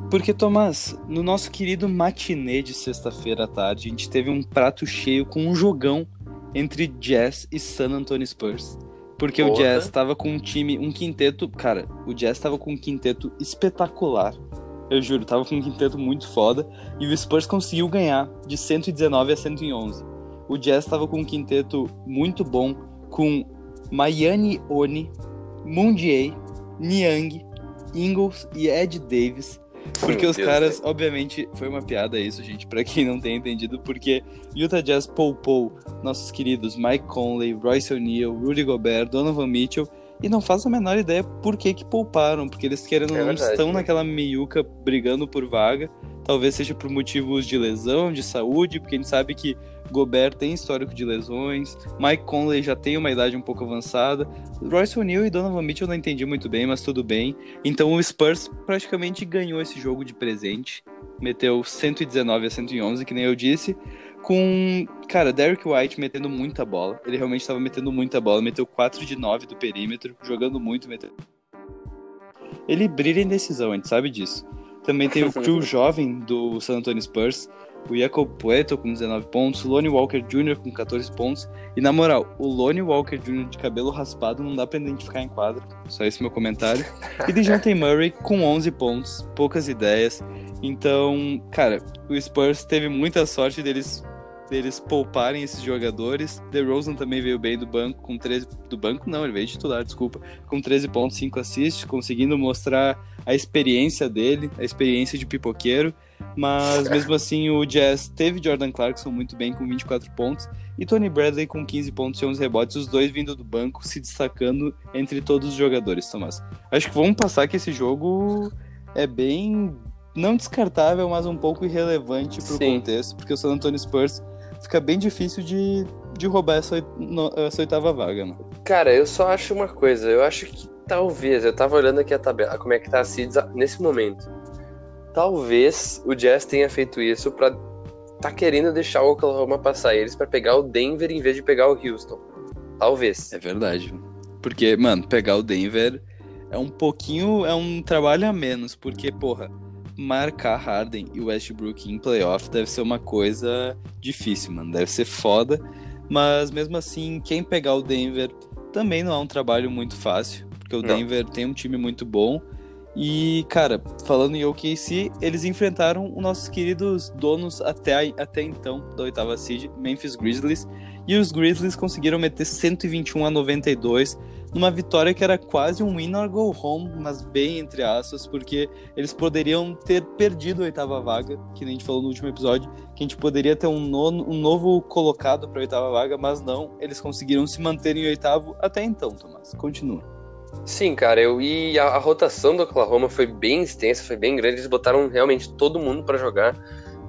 Porque, Tomás, no nosso querido matinê de sexta-feira à tarde, a gente teve um prato cheio com um jogão entre Jazz e San Antonio Spurs. Porque o Porra. Jazz tava com um time, um quinteto. Cara, o Jazz tava com um quinteto espetacular. Eu juro, tava com um quinteto muito foda. E o Spurs conseguiu ganhar de 119 a 111. O Jazz tava com um quinteto muito bom, com Miami Oni, Mundiay, Niang, Ingles e Ed Davis. Porque Meu os Deus, caras, obviamente, foi uma piada isso, gente, pra quem não tem entendido, porque Utah Jazz poupou nossos queridos Mike Conley, Royce O'Neal, Rudy Gobert, Donovan Mitchell, e não faço a menor ideia por que que pouparam, porque eles querendo ou É não verdade, estão né? naquela meiuca brigando por vaga, talvez seja por motivos de lesão, de saúde, porque a gente sabe que Gobert tem histórico de lesões, Mike Conley já tem uma idade um pouco avançada, Royce O'Neal e Donovan Mitchell eu não entendi muito bem, mas tudo bem. Então o Spurs praticamente ganhou esse jogo de presente, meteu 119 a 111, que nem eu disse, com, cara, Derek White metendo muita bola. Ele realmente estava metendo muita bola, meteu 4 de 9 do perímetro, jogando muito, meteu... Ele brilha em decisão, a gente sabe disso. Também tem o crew jovem do San Antonio Spurs, o Jacob Pueto com 19 pontos, o Lonnie Walker Jr. com 14 pontos. E na moral, o Lonnie Walker Jr. de cabelo raspado não dá pra identificar em quadro. Só esse meu comentário. E DeJounte Murray com 11 pontos, poucas ideias. Então, cara, o Spurs teve muita sorte deles deles pouparem esses jogadores. DeRozan também veio bem do banco com 13 do banco não, ele veio de titular, desculpa, com 13 pontos, 5 assists, conseguindo mostrar a experiência dele, a experiência de pipoqueiro. Mas mesmo assim, o Jazz teve Jordan Clarkson muito bem com 24 pontos e Tony Bradley com 15 pontos e 11 rebotes, os dois vindo do banco, se destacando entre todos os jogadores, Tomás. Acho que vamos passar que esse jogo é bem não descartável, mas um pouco irrelevante pro Sim. contexto, porque o San Antonio Spurs fica bem difícil de, de roubar essa, essa oitava vaga, mano. Cara, eu só acho uma coisa. Eu acho que talvez, eu tava olhando aqui a tabela, como é que tá a seeds nesse momento. Talvez o Jazz tenha feito isso pra tá querendo deixar o Oklahoma passar eles pra pegar o Denver em vez de pegar o Houston. Talvez. É verdade. Porque, mano, pegar o Denver é um pouquinho. É um trabalho a menos. Porque, porra, marcar Harden e Westbrook em playoff deve ser uma coisa difícil, mano. Deve ser foda. Mas mesmo assim, quem pegar o Denver também não é um trabalho muito fácil. Porque o Não. Denver tem um time muito bom. E, cara, falando em OKC, eles enfrentaram os nossos queridos donos até, a- até então da oitava seed, Memphis Grizzlies. E os Grizzlies conseguiram meter 121 a 92 numa vitória que era quase um win or go home, mas bem entre aspas, porque eles poderiam ter perdido a oitava vaga, que nem a gente falou no último episódio, que a gente poderia ter um, nono- um novo colocado para a oitava vaga, mas não, eles conseguiram se manter em oitavo até então, Tomás. Continua. Sim, cara, eu e a, a rotação do Oklahoma foi bem extensa, foi bem grande. Eles botaram realmente todo mundo pra jogar.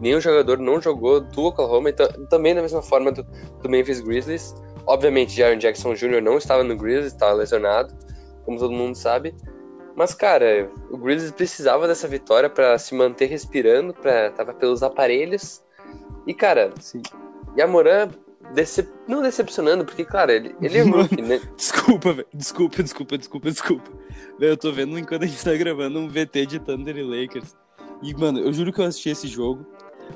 Nenhum jogador não jogou do Oklahoma, então, também da mesma forma do, do Memphis Grizzlies. Obviamente, Jaron Jackson Jr. não estava no Grizzlies, estava lesionado, como todo mundo sabe. Mas, cara, o Grizzlies precisava dessa vitória pra se manter respirando, pra, tava pelos aparelhos. E, cara, Sim. Yamoran decep... não decepcionando, porque, cara, ele, ele é rookie, né? Desculpa, velho. Desculpa, desculpa, desculpa, desculpa. Eu tô vendo enquanto a gente tá gravando um VT de Thunder e Lakers. E, mano, eu juro que eu assisti esse jogo,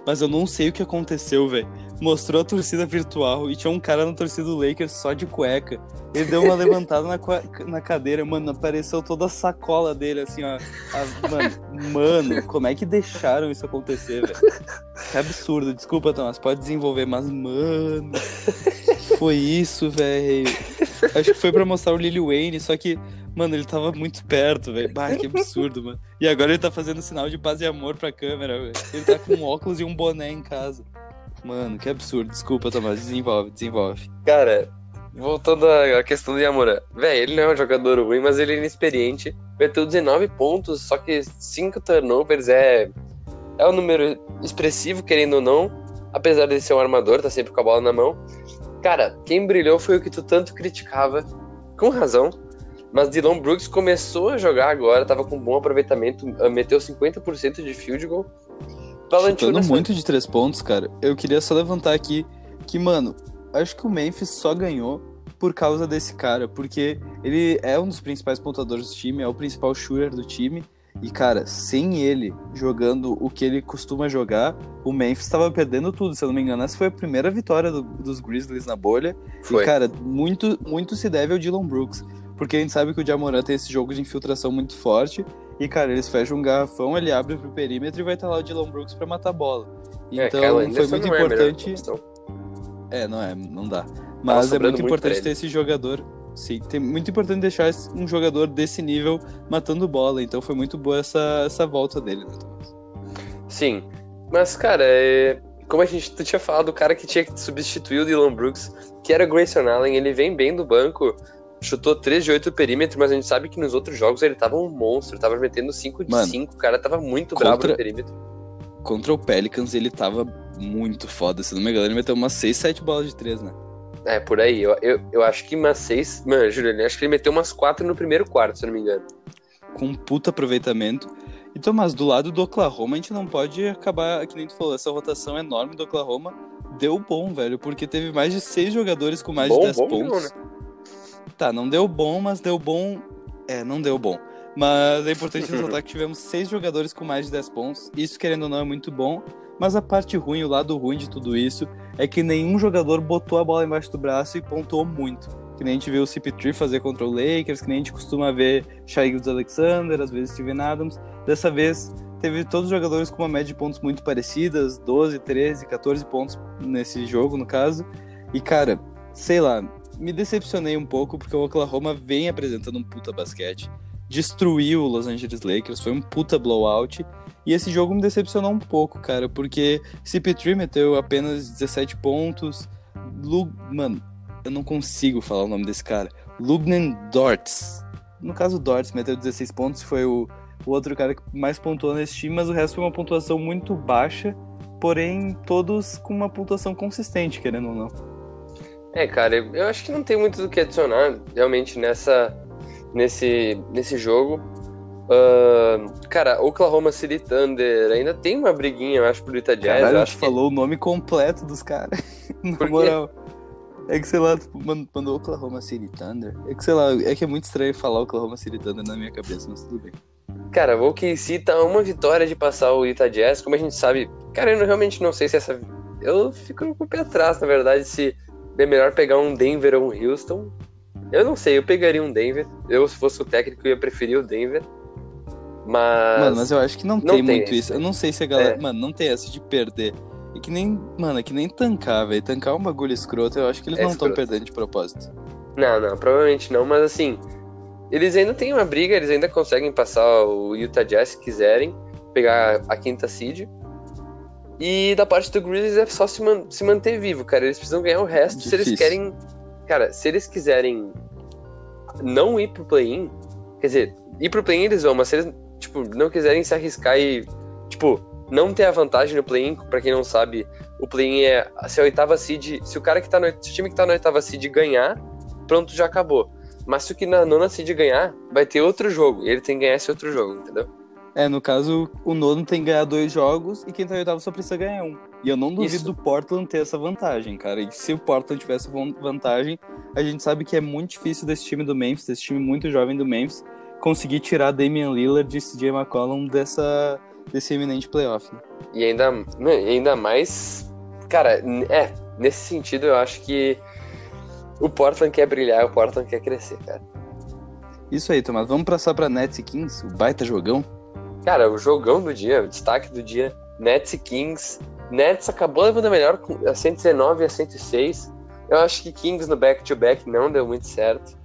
mas eu não sei o que aconteceu, velho. Mostrou a torcida virtual e tinha um cara na torcida do Lakers só de cueca. Ele deu uma levantada na, na cadeira, mano, apareceu toda a sacola dele, assim, ó. A- mano, mano, como é que deixaram isso acontecer, velho? Que absurdo. Desculpa, Thomas, pode desenvolver, mas, mano. Foi isso, velho. Acho que foi pra mostrar o Lily Wayne, só que, mano, ele tava muito perto, velho. Bah, que absurdo, mano. E agora ele tá fazendo sinal de paz e amor pra câmera, velho. Ele tá com um óculos e um boné em casa. Mano, que absurdo. Desculpa, Tomás. Desenvolve, desenvolve. Cara, voltando à questão do Yamoran. Véi, ele não é um jogador ruim, mas ele é inexperiente. Meteu 19 pontos, só que 5 turnovers é, é um número expressivo, querendo ou não. Apesar de ser um armador, tá sempre com a bola na mão. Cara, quem brilhou foi o que tu tanto criticava, com razão. Mas Dylan Brooks começou a jogar agora, tava com bom aproveitamento, ah, meteu 50% de field goal. Chutando nessa- muito de três pontos, cara. Eu queria só levantar aqui que, mano, acho que o Memphis só ganhou por causa desse cara, porque ele é um dos principais pontuadores do time, é o principal shooter do time. E, cara, sem ele jogando o que ele costuma jogar, o Memphis estava perdendo tudo. Se eu não me engano, essa foi a primeira vitória do- dos Grizzlies na bolha. Foi. E, cara, muito, muito se deve ao Dylan Brooks. Porque a gente sabe que o Jamoran tem esse jogo de infiltração muito forte. E, cara, eles fecham um garrafão, ele abre pro perímetro e vai estar lá o Dylan Brooks pra matar a bola. É, Então, Kyle foi muito é melhor importante. opção. É, não é, não dá. Mas é muito importante ter esse jogador. Sim, tem muito importante deixar um jogador desse nível matando bola. Então foi muito boa essa, essa volta dele, né, Thomas? Sim. Mas, cara, é... como a gente tu tinha falado, o cara que tinha que substituir o Dylan Brooks, que era o Grayson Allen, ele vem bem do banco, chutou 3 de 8 do perímetro, mas a gente sabe que nos outros jogos ele tava um monstro, tava metendo 5 de Mano, 5, o cara tava muito contra- bravo no perímetro. Contra o Pelicans ele tava muito foda. Se não me engano, ele meteu umas 6, 7 bolas de 3, né? É, por aí. Eu, eu, eu acho que umas 6. Mano, Juliano, acho que ele meteu umas 4 no primeiro quarto, se não me engano. Com um puta aproveitamento. E Tomás, do lado do Oklahoma, a gente não pode acabar, que nem tu falou, essa rotação enorme do Oklahoma deu bom, velho, porque teve mais de 6 jogadores com mais Bom, de 10 bom pontos. não, né? Tá, não deu bom, mas deu bom. É, não deu bom. Mas é importante ressaltar que tivemos seis jogadores com mais de 10 pontos. Isso, querendo ou não, é muito bom. Mas a parte ruim, o lado ruim de tudo isso, é que nenhum jogador botou a bola embaixo do braço e pontuou muito. Que nem a gente viu o CP3 fazer contra o Lakers, que nem a gente costuma ver Shai Alexander, às vezes Steven Adams. Dessa vez, teve todos os jogadores com uma média de pontos muito parecidas, 12, 13, 14 pontos nesse jogo, no caso. E, cara, sei lá, me decepcionei um pouco porque o Oklahoma vem apresentando um puta basquete. Destruiu o Los Angeles Lakers, foi um puta blowout. E esse jogo me decepcionou um pouco, cara, porque CP3 meteu apenas 17 pontos. Lu... Mano, eu não consigo falar o nome desse cara. Lugnen Dortz. No caso, Dortz meteu 16 pontos, foi o, o outro cara que mais pontuou nesse time, mas o resto foi uma pontuação muito baixa, porém todos com uma pontuação consistente, querendo ou não. É, cara, eu acho que não tem muito do que adicionar realmente nessa, nesse, nesse jogo. Ahn, cara, Oklahoma City Thunder ainda tem uma briguinha, eu acho, pro Utah Jazz. Caralho, eu a acho que falou o nome completo dos caras. Na Por moral. É que, sei lá, tipo, man- mandou Oklahoma City Thunder. É que, sei lá, é que é muito estranho falar Oklahoma City Thunder na minha cabeça, mas tudo bem. Cara, o OKC tá uma vitória de passar o Utah Jazz, como a gente sabe. Cara, eu realmente não sei se essa. Eu fico com o pé atrás, na verdade, se é melhor pegar um Denver ou um Houston. Eu não sei, eu pegaria um Denver. Eu, se fosse o técnico, ia preferir o Denver. Mas. Mano, mas eu acho que não, não tem tem muito esse. isso. Eu não sei se a galera. É. Mano, não tem essa de perder. É que nem. Mano, é que nem tancar, velho. Tancar é um bagulho escroto. Eu acho que eles É não estão perdendo de propósito. Não, não, provavelmente não, mas assim. Eles ainda têm uma briga, eles ainda conseguem passar o Utah Jazz se quiserem, pegar a quinta seed. E da parte do Grizzlies é só se, man- se manter vivo, cara. Eles precisam ganhar o resto se eles Difícil. querem. Cara, se eles quiserem não ir pro play-in, quer dizer, ir pro play-in eles vão, mas se eles, tipo, não quiserem se arriscar e, tipo, não ter a vantagem no play-in, pra quem não sabe, o play-in é se a oitava seed, se o cara que tá no, se o time que tá na oitava seed ganhar, pronto, já acabou. Mas se o que na nona seed ganhar, vai ter outro jogo, e ele tem que ganhar esse outro jogo, entendeu? É, no caso, o nono tem que ganhar dois jogos e quem tá em oitavo só precisa ganhar um. E eu não duvido Isso. do Portland ter essa vantagem, cara. E se o Portland tivesse van- vantagem, a gente sabe que é muito difícil desse time do Memphis, desse time muito jovem do Memphis, conseguir tirar Damian Lillard e CJ McCollum dessa, desse eminente playoff. Né? E ainda, ainda mais. Cara, é, nesse sentido eu acho que o Portland quer brilhar, o Portland quer crescer, cara. Isso aí, Tomás. Vamos passar pra Nets e Kings, o baita jogão. Cara, o jogão do dia, o destaque do dia, Nets e Kings. Nets acabou levando a melhor a 119 e a 106. Eu acho que Kings no back-to-back não deu muito certo.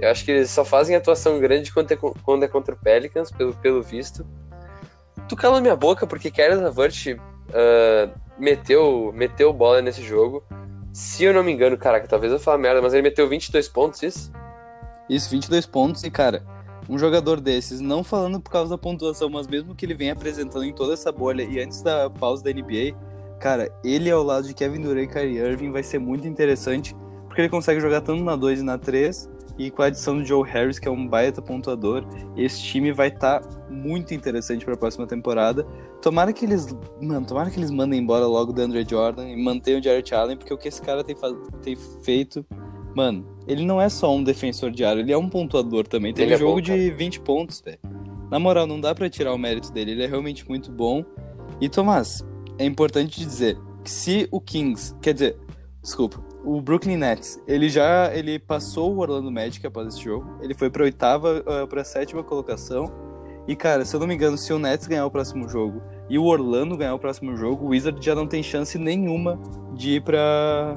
Eu acho que eles só fazem atuação grande quando é, quando é contra o Pelicans, pelo, pelo visto. Tu cala minha boca, porque Kyrie Lavert ah, meteu, meteu bola nesse jogo. Se eu não me engano, caraca, talvez eu fale merda, mas ele meteu 22 pontos, isso? Isso, 22 pontos. E, cara, um jogador desses, não falando por causa da pontuação, mas mesmo que ele venha apresentando em toda essa bolha e antes da pausa da NBA, cara, ele ao lado de Kevin Durant e Kyrie Irving vai ser muito interessante, porque ele consegue jogar tanto na 2 e na 3, e com a adição do Joe Harris, que é um baita pontuador, esse time vai estar muito interessante para a próxima temporada. Tomara que eles, mano, tomara que eles mandem embora logo o Andre Jordan e mantenham o Jarrett Allen, porque o que esse cara tem, tem feito Mano, ele não é só um defensor de área, ele é um pontuador também. Teve Ele é jogo bom, de 20 pontos, velho. Na moral, não dá pra tirar o mérito dele, ele é realmente muito bom. E Tomás, é importante dizer que se o Kings, quer dizer, desculpa, o Brooklyn Nets, ele já ele passou o Orlando Magic após esse jogo, ele foi pra oitava, uh, pra sétima colocação. E cara, se eu não me engano, se o Nets ganhar o próximo jogo e o Orlando ganhar o próximo jogo, o Wizard já não tem chance nenhuma de ir pra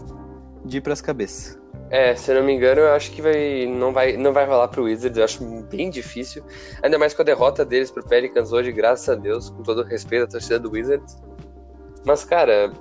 de ir pras cabeças. É, se eu não me engano, eu acho que vai, não, vai, não vai rolar pro Wizards, eu acho bem difícil. Ainda mais com a derrota deles pro Pelicans hoje, graças a Deus, com todo o respeito à torcida do Wizards. Mas, cara,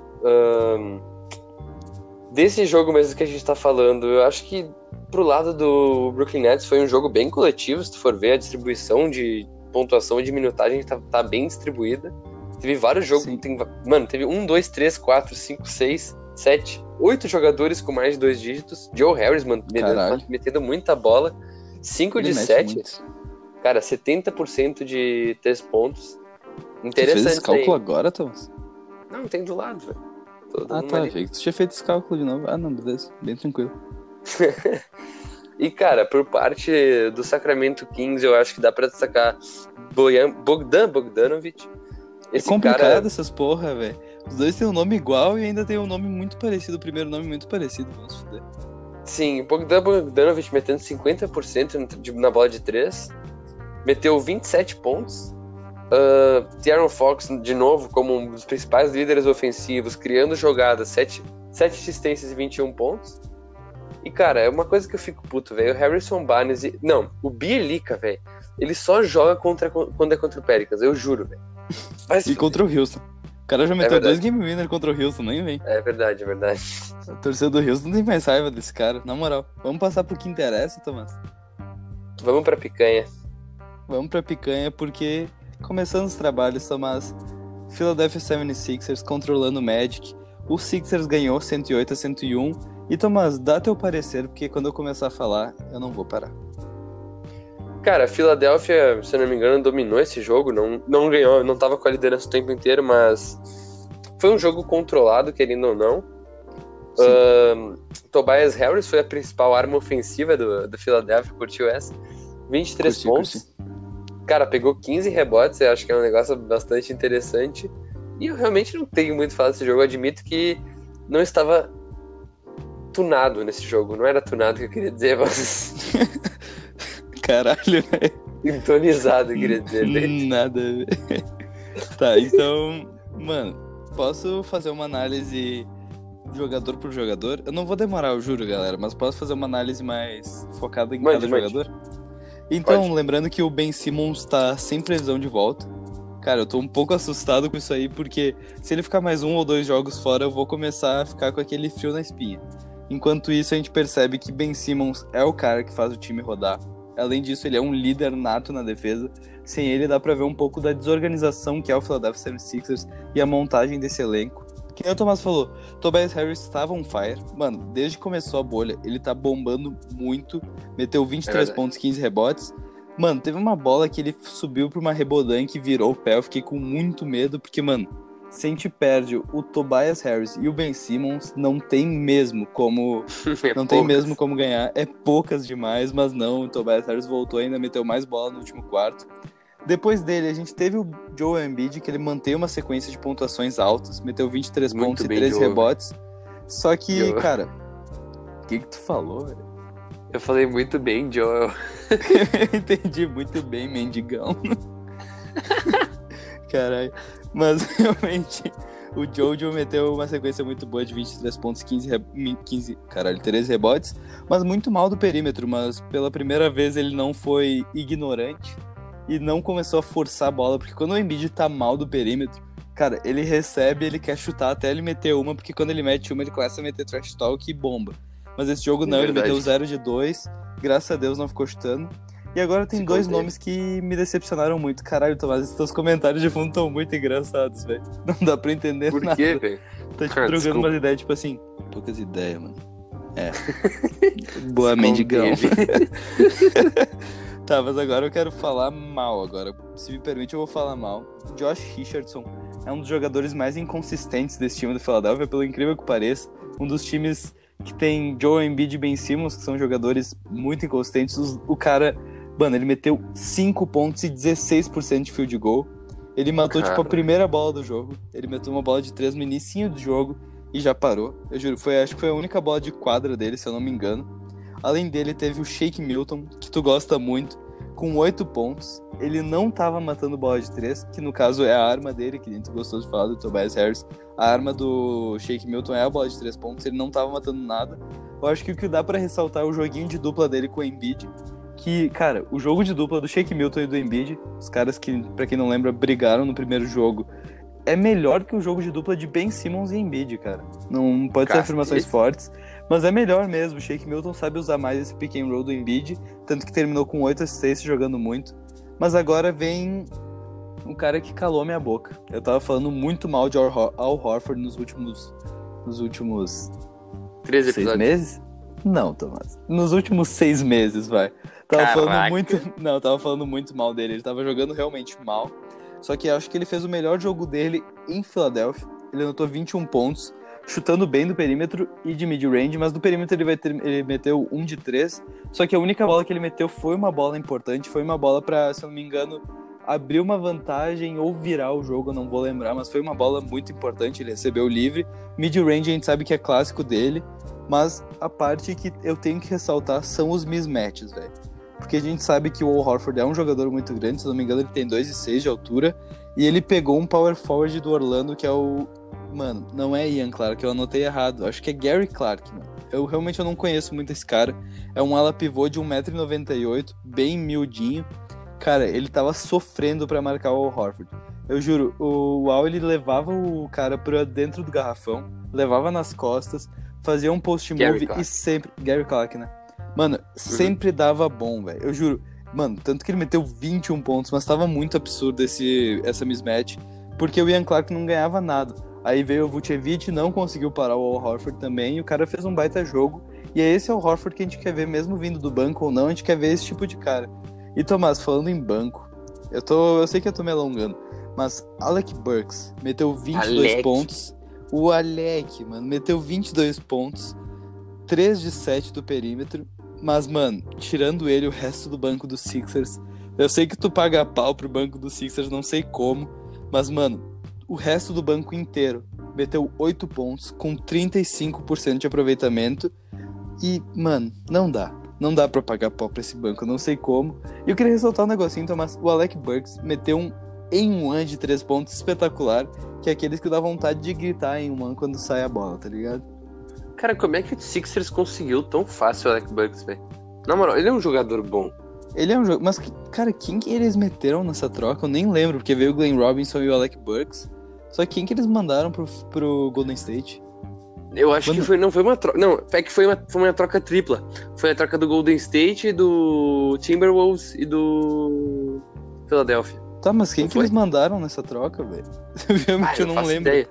desse jogo mesmo que a gente tá falando, eu acho que pro lado do Brooklyn Nets foi um jogo bem coletivo, se tu for ver a distribuição de pontuação e de minutagem tá, tá bem distribuída. Teve vários jogos, tem, mano, teve um, dois, três, quatro, cinco, seis, sete, oito jogadores com mais de dois dígitos. Joe Harris, metendo, metendo muita bola. 5 Ele de mete 7, muito. cara, 70% de 3 pontos. Tu fez Interessante. esse cálculo aí. agora, Thomas? Não, tem do lado, velho. Ah, tá. Achei que tu tinha feito esse cálculo de novo. Ah, não, beleza. Bem tranquilo. E, cara, por parte do Sacramento Kings, eu acho que dá pra destacar Boyan- Bogdan Bogdanovic. É Esse complicado cara, essas porra, velho. Os dois têm um nome igual e ainda tem um nome muito parecido. O primeiro nome muito parecido. Vamos fuder. sim, Bogdan Bogdanovic metendo 50% no- de- na bola de 3. Meteu 27 pontos. Uh, Fox, de novo, como um dos principais líderes ofensivos, criando jogadas, 7, 7 assistências e 21 pontos. E, cara, é uma coisa que eu fico puto, velho. O Harrison Barnes. E... Não, o Bielica, velho. Ele só joga contra, quando é contra o Pelicans, eu juro, velho. E contra o Houston. O cara já meteu verdade. dois game winner contra o Houston, nem vem. É verdade, é verdade. A torcida do Houston tem mais raiva desse cara, na moral. Vamos passar pro que interessa, Tomás. Vamos pra picanha. Vamos pra picanha, porque começando os trabalhos, Tomás. Philadelphia 76ers controlando o Magic. O Sixers ganhou 108 a 101. E Tomás, dá teu parecer, porque quando eu começar a falar, eu não vou parar. Cara, a Filadélfia, se não me engano, dominou esse jogo, não, não ganhou, não tava com a liderança o tempo inteiro, mas foi um jogo controlado, querendo ou não. Ahn, Tobias Harris foi a principal arma ofensiva do, do Philadelphia, curtiu essa? 23 Curti, pontos. Cara, pegou 15 rebotes, eu acho que é um negócio bastante interessante. E eu realmente não tenho muito a falar desse jogo, eu admito que não estava tunado nesse jogo. Não era tunado que eu queria dizer, mas Caralho, velho. sintonizado eu queria dizer. né? Nada. a ver. tá, então, mano, posso fazer uma análise jogador por jogador? Eu não vou demorar, eu juro, galera, mas posso fazer uma análise mais focada em Mande, cada mande. jogador? Então, Pode. lembrando que o Ben Simmons tá sem previsão de volta. Cara, eu tô um pouco assustado com isso aí, porque se ele ficar mais um ou dois jogos fora, eu vou começar a ficar com aquele fio na espinha. Enquanto isso, a gente percebe que Ben Simmons é o cara que faz o time rodar. Além disso, ele é um líder nato na defesa. Sem ele, dá pra ver um pouco da desorganização que é o Philadelphia 76ers e a montagem desse elenco. Que nem o Thomas falou, Tobias Harris estava on fire. Mano, desde que começou a bolha, ele tá bombando muito. Meteu 23 É pontos, 15 rebotes. Mano, teve uma bola que ele subiu pra uma rebodan que virou o pé. Eu fiquei com muito medo, porque, mano, se a gente perde o Tobias Harris e o Ben Simmons, não tem mesmo como não tem Poucas. mesmo como ganhar. É poucas demais, mas não. O Tobias Harris voltou ainda, meteu mais bola no último quarto. Depois dele, a gente teve o Joe Embiid, que ele manteve uma sequência de pontuações altas, meteu 23 Muito pontos e 13 Joe. rebotes. Só que, Joe. cara, o que que tu falou, velho? Eu falei muito bem, Joel. Eu entendi muito bem, mendigão. Caralho. Mas realmente, o Jojo meteu uma sequência muito boa de 23 pontos, 15, re... 15 caralho, 13 rebotes, mas muito mal do perímetro, mas pela primeira vez ele não foi ignorante e não começou a forçar a bola, porque quando o Embiid tá mal do perímetro, cara, ele recebe, ele quer chutar até ele meter uma, porque quando ele mete uma, ele começa a meter trash talk e bomba. Mas esse jogo não, ele Verdade. meteu 0 de 2, graças a Deus não ficou chutando. E agora tem Se dois nomes que me decepcionaram muito. Caralho, Tomás, esses teus comentários de fundo estão muito engraçados, velho. Não dá pra entender Por nada. quê, velho? Tá te Ah, trocando desculpa. umas ideias, tipo assim, poucas ideias, mano. É. Boa, mendigão. Tá, mas agora eu quero falar mal agora. Se me permite, eu vou falar mal. Josh Richardson é um dos jogadores mais inconsistentes desse time do Philadelphia, pelo incrível que pareça. Um dos times que tem Joe Embiid e Ben Simmons, que são jogadores muito inconsistentes. O cara Mano, ele meteu 5 pontos e 16% de field goal. Ele matou, Cara. tipo, a primeira bola do jogo. Ele meteu uma bola de 3 no início do jogo e já parou. Eu juro, foi, acho que foi a única bola de quadra dele, se eu não me engano. Além dele, teve o Shake Milton, que tu gosta muito, com 8 pontos. Ele não tava matando bola de 3, que no caso é a arma dele, que nem tu gostou de falar do Tobias Harris. A arma do Shake Milton é a bola de 3 pontos, ele não tava matando nada. Eu acho que o que dá pra ressaltar é o joguinho de dupla dele com o Embiid. Que, cara, o jogo de dupla do Shake Milton e do Embiid, os caras que, pra quem não lembra, brigaram no primeiro jogo, é melhor que o jogo de dupla de Ben Simmons e Embiid, cara. Não pode ser afirmações fortes, mas é melhor mesmo. O Shake Milton sabe usar mais esse pick and roll do Embiid, tanto que terminou com 8 assistências jogando muito. Mas agora vem um cara que calou minha boca. Eu tava falando muito mal de Al, Hor- Al Horford nos últimos nos últimos Três seis episódios. meses? Não, Tomás. Nos últimos seis meses, vai. Tava Caraca. falando muito. Não, tava falando muito mal dele. Ele tava jogando realmente mal. Só que acho que ele fez o melhor jogo dele em Filadélfia. Ele anotou 21 pontos, chutando bem do perímetro e de mid-range, mas do perímetro ele, vai ter, ele meteu um de três. Só que a única bola que ele meteu foi uma bola importante, foi uma bola pra, se eu não me engano, abrir uma vantagem ou virar o jogo, eu não vou lembrar, mas foi uma bola muito importante, ele recebeu livre. Mid-range a gente sabe que é clássico dele, mas a parte que eu tenho que ressaltar são os mismatches, velho. Porque a gente sabe que o Al Horford é um jogador muito grande, se eu não me engano ele tem 2,6 de altura, e ele pegou um power forward do Orlando que é o... Mano, não é Ian Clark, eu anotei errado, acho que é Gary Clark, mano. Eu realmente eu não conheço muito esse cara, é um ala pivô de 1,98m, bem miudinho, Cara, ele tava sofrendo pra marcar o Al Horford. Eu juro, o Al ele levava o cara pra dentro do garrafão, levava nas costas, fazia um post move e sempre. Gary Clark, né? Mano, sempre dava bom, velho. Eu juro. Mano, tanto que ele meteu 21 pontos, mas tava muito absurdo esse, essa mismatch, porque o Ian Clark não ganhava nada. Aí veio o Vucevic, não conseguiu parar o Al Horford também, e o cara fez um baita jogo. E é esse Al Horford que a gente quer ver, mesmo vindo do banco ou não, a gente quer ver esse tipo de cara. E Tomás, falando em banco, eu tô. Eu sei que eu tô me alongando, mas Alec Burks meteu 22 Alec. pontos. O Alec, mano, meteu 22 pontos, 3 de 7 do perímetro. Mas, mano, tirando ele, o resto do banco dos Sixers. Eu sei que tu paga pau pro banco dos Sixers, não sei como. Mas, mano, o resto do banco inteiro meteu 8 pontos, com 35% de aproveitamento. E, mano, não dá. Não dá pra pagar pau pra esse banco, não sei como. E eu queria ressaltar um negocinho, Tomás. O Alec Burks meteu um em um ano de 3 pontos espetacular, que é aqueles que dá vontade de gritar em um ano quando sai a bola, tá ligado? Cara, como é que o Sixers conseguiu tão fácil o Alec Bucks, velho? Na moral, ele é um jogador bom. Ele é um jogo. Mas, cara, quem que eles meteram nessa troca? Eu nem lembro, porque veio o Glenn Robinson e o Alec Burks. Só que quem que eles mandaram pro, pro Golden State? Eu acho Mano. que foi, não foi uma troca. Não, é que foi uma, foi uma troca tripla. Foi a troca do Golden State, do Timberwolves e do Philadelphia. Tá, mas quem Não que foi? eles mandaram nessa troca, velho? Realmente Ah, eu não faço lembro. ideia.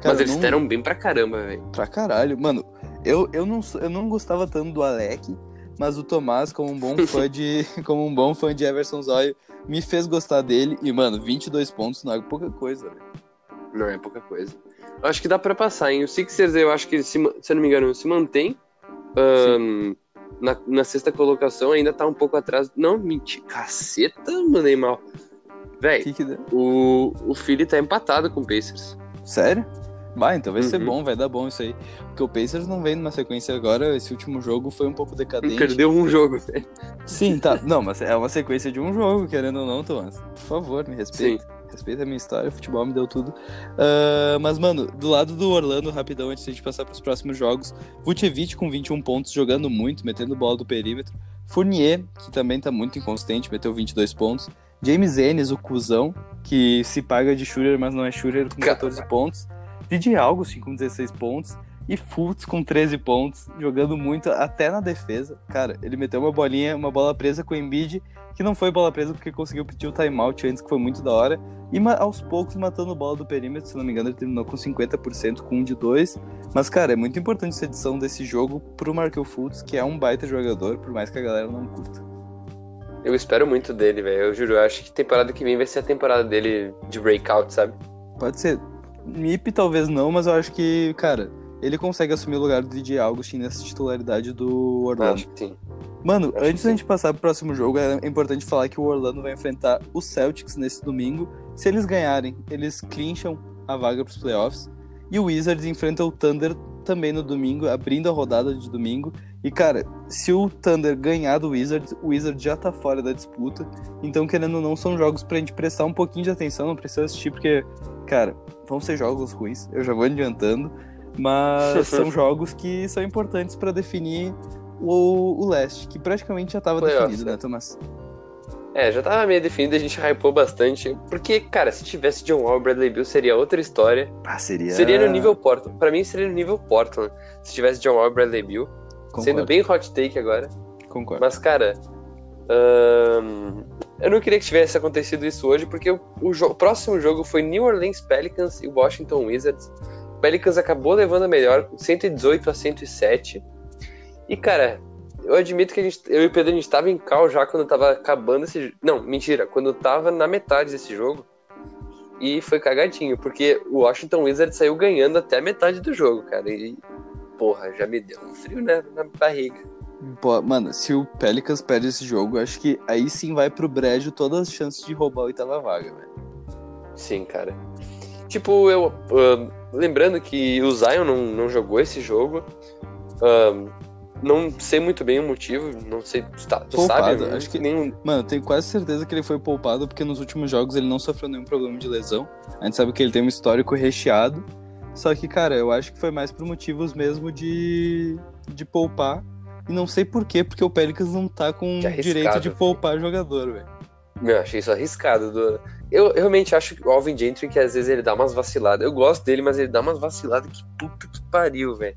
Cara, Mas eles não- deram bem pra caramba, velho. Pra caralho. Mano, eu, eu, não, eu não gostava tanto do Alec, mas o Tomás, como um bom fã de. como um bom fã de Everson Zóio, me fez gostar dele. E, mano, 22 pontos não é pouca coisa, velho. Não é pouca coisa. Eu acho que dá pra passar, hein? O Sixers, eu acho que, se, se eu não me engano, se mantém. ahn, na, na sexta colocação, ainda tá um pouco atrás. Não, mentira. Caceta, mandei mal. Véi, Que que deu? o, o Philly tá empatado com o Pacers. Sério? Vai, então vai ser Uhum. bom, vai dar bom isso aí. Porque o Pacers não vem numa sequência agora, esse último jogo foi um pouco decadente. Perdeu um jogo, velho. Sim, tá. Não, mas é uma sequência de um jogo, querendo ou não, Tomás. Por favor, me respeita. Respeita a minha história, futebol me deu tudo. Ah, mas, mano, do lado do Orlando, rapidão, antes de a gente passar pros próximos jogos, Vucevic com 21 pontos, jogando muito, metendo bola do perímetro. Fournier, que também tá muito inconsistente, meteu 22 pontos. James Ennis, o cuzão, que se paga de shooter, mas não é shooter, com 14 pontos. DJ Augustin com 16 pontos. E Fultz com 13 pontos, jogando muito até na defesa. Cara, ele meteu uma bolinha, uma bola presa com o Embiid, que não foi bola presa porque conseguiu pedir o timeout antes, que foi muito da hora. E aos poucos matando bola do perímetro, se não me engano, ele terminou com 50% com um de dois. Mas, cara, é muito importante essa edição desse jogo pro Markel Fultz, que é um baita jogador, por mais que a galera não curta. Eu espero muito dele, velho. Eu juro, eu acho que temporada que vem vai ser a temporada dele de breakout, sabe? Pode ser. Nip talvez não, mas eu acho que, cara, ele consegue assumir o lugar do DJ Augustin nessa titularidade do Orlando. acho que sim. Mano, Acho antes da gente passar pro próximo jogo, é importante falar que o Orlando vai enfrentar os Celtics nesse domingo. Se eles ganharem, eles clincham a vaga pros playoffs. E o Wizards enfrenta o Thunder também no domingo, abrindo a rodada de domingo. E, cara, se o Thunder ganhar do Wizards, o Wizards já tá fora da disputa. Então, querendo ou não, são jogos pra gente prestar um pouquinho de atenção. Não precisa assistir, porque, cara, vão ser jogos ruins. Eu já vou adiantando. Mas são jogos que são importantes pra definir o, o leste, que praticamente já tava definido, né, né? Thomas? É, já tava meio definido, a gente hypou bastante. Porque, cara, se tivesse John Wall e Bradley Bill, seria outra história. Ah, seria. Seria no nível Portland. Pra mim, seria no nível Portland. Se tivesse John Wall e Bradley Bill. Concordo, Sendo bem hot take agora. Concordo. Mas, cara, ahn, eu não queria que tivesse acontecido isso hoje, porque o, o o próximo jogo foi New Orleans Pelicans e Washington Wizards. O Pelicans acabou levando a melhor, 118 a 107. E, cara, eu admito que a gente, eu e o Pedro, a gente tava em cal já quando tava acabando esse... Não, mentira, quando tava na metade desse jogo. E foi cagadinho, porque o Washington Wizards saiu ganhando até a metade do jogo, cara. E, porra, já me deu um frio né, na barriga. Pô, mano, se o Pelicans perde esse jogo, acho que aí sim vai pro brejo todas as chances de roubar a oitava vaga, velho. Sim, cara. Tipo, eu. ahn, lembrando que o Zion não, não jogou esse jogo. ahn, não sei muito bem o motivo. Não sei. Tu, tá, tu Poupado, sabe? acho que- Nenhum, Mano, eu tenho quase certeza que ele foi poupado porque nos últimos jogos ele não sofreu nenhum problema de lesão. A gente sabe que ele tem um histórico recheado. Só que, cara, eu acho que foi mais por motivos mesmo de, de poupar. E não sei por quê, porque o Pelicans não tá com arriscado, direito de filho. poupar jogador, velho. Meu, achei isso arriscado. Do... Eu, eu realmente acho que o Alvin Gentry, que às vezes ele dá umas vaciladas. Eu gosto dele, mas ele dá umas vaciladas que puta que pariu, velho.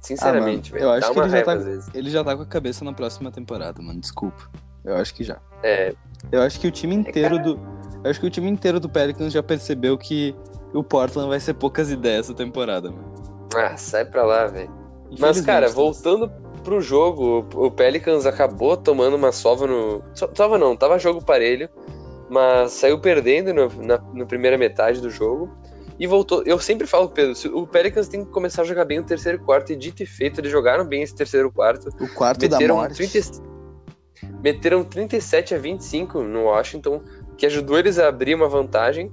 Sinceramente, Ah, mano, eu velho. acho que ele já tá- às vezes. Ele já tá com a cabeça na próxima temporada, mano. Desculpa. Eu acho que já. É, Eu acho que o time inteiro do. Eu acho que o time inteiro do Pelicans já percebeu que o Portland vai ser poucas ideias essa temporada, mano. ah, sai pra lá, velho. Mas, cara, Thomas. voltando pro jogo, o Pelicans acabou tomando uma sova no. so- Sova não, tava jogo parelho, mas saiu perdendo no, na, na primeira metade do jogo. E voltou. Eu sempre falo, Pedro, o Pelicans tem que começar a jogar bem o terceiro quarto, e dito e feito, eles jogaram bem esse terceiro quarto. O quarto da Meteram, morte. 30, meteram 37 a 25 no Washington, que ajudou eles a abrir uma vantagem.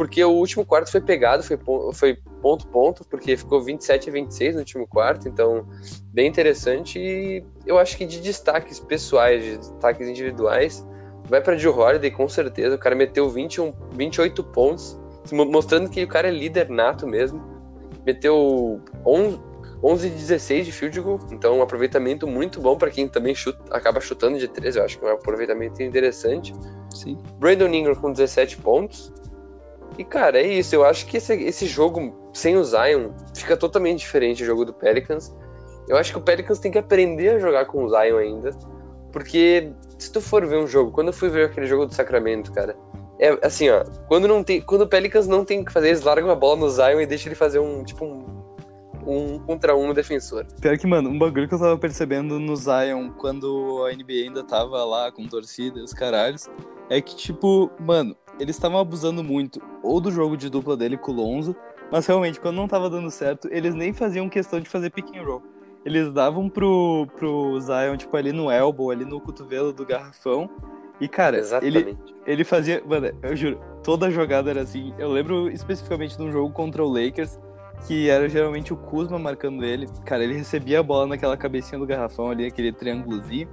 Porque o último quarto foi pegado, foi foi ponto-ponto, porque ficou 27 a 26 no último quarto, então bem interessante. E eu acho que de destaques pessoais, de destaques individuais, vai para Joe Holiday com certeza. O cara meteu 21, 28 pontos, mostrando que o cara é líder nato mesmo. Meteu 11, 11 de 16 de field goal, então um aproveitamento muito bom para quem também chuta, acaba chutando de 13, eu acho que é um aproveitamento interessante. Sim. Brandon Ingram com 17 pontos. E, cara, é isso. Eu acho que esse, esse jogo sem o Zion fica totalmente diferente do jogo do Pelicans. Eu acho que o Pelicans tem que aprender a jogar com o Zion ainda. Porque se tu for ver um jogo, quando eu fui ver aquele jogo do Sacramento, cara, é assim, ó, quando não tem, quando o Pelicans não tem o que fazer, eles largam a bola no Zion e deixam ele fazer um, tipo um, um contra um no defensor. Pior que, mano, um bagulho que eu tava percebendo no Zion quando a NBA ainda tava lá com torcida e os caralhos, é que, tipo, mano, eles estavam abusando muito ou do jogo de dupla dele com o Lonzo, mas realmente, quando não tava dando certo, eles nem faziam questão de fazer pick and roll. Eles davam pro, pro Zion, tipo, ali no elbow, ali no cotovelo do garrafão. E, cara, ele, ele fazia. Mano, eu juro, toda jogada era assim. Eu lembro especificamente de um jogo contra o Lakers, que era geralmente o Kuzma marcando ele. Cara, ele recebia a bola naquela cabecinha do garrafão ali, aquele triângulozinho.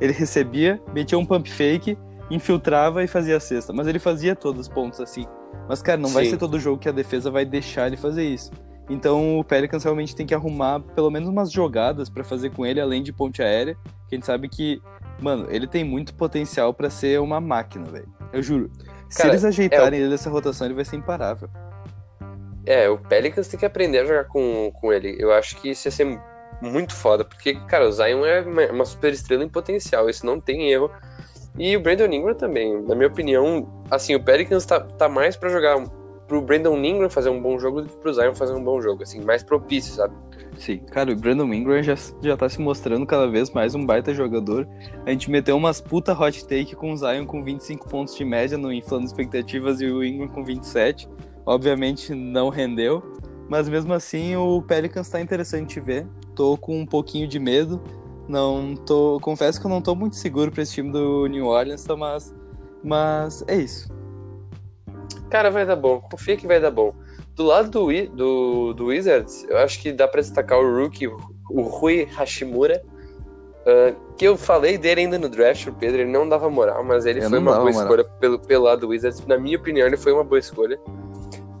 Ele recebia, metia um pump fake, infiltrava e fazia a cesta. Mas ele fazia todos os pontos assim. Mas, cara, não vai Sim. ser todo jogo que a defesa vai deixar ele fazer isso. Então o Pelicans realmente tem que arrumar pelo menos umas jogadas pra fazer com ele, além de ponte aérea. Que a gente sabe que, mano, ele tem muito potencial pra ser uma máquina, velho. Eu juro. Se Cara, eles ajeitarem ele nessa rotação, ele vai ser imparável. É, o Pelicans tem que aprender a jogar com, com ele. Eu acho que isso ia ser muito foda, porque, cara, o Zion é uma, uma super estrela em potencial, isso não tem erro. E o Brandon Ingram também, na minha opinião, assim, o Pelicans tá, tá mais pra jogar pro Brandon Ingram fazer um bom jogo do que pro Zion fazer um bom jogo, assim, mais propício, sabe? Sim, cara, o Brandon Ingram já, já tá se mostrando cada vez mais um baita jogador. A gente meteu umas puta hot take com o Zion com 25 pontos de média no Inflando Expectativas e o Ingram com 27. Obviamente não rendeu, mas mesmo assim o Pelicans tá interessante de ver. Tô com um pouquinho de medo, Não tô. Confesso que eu não tô muito seguro pra esse time do New Orleans, Tomás. Mas é isso. Cara, vai dar bom. Confia que vai dar bom. Do lado do, do, do Wizards, eu acho que dá pra destacar o rookie, o Rui Hashimura. ah, que eu falei dele ainda no draft, o Pedro, ele não dava moral, mas ele Eu foi uma boa moral. escolha pelo, pelo lado do Wizards. Na minha opinião, ele foi uma boa escolha.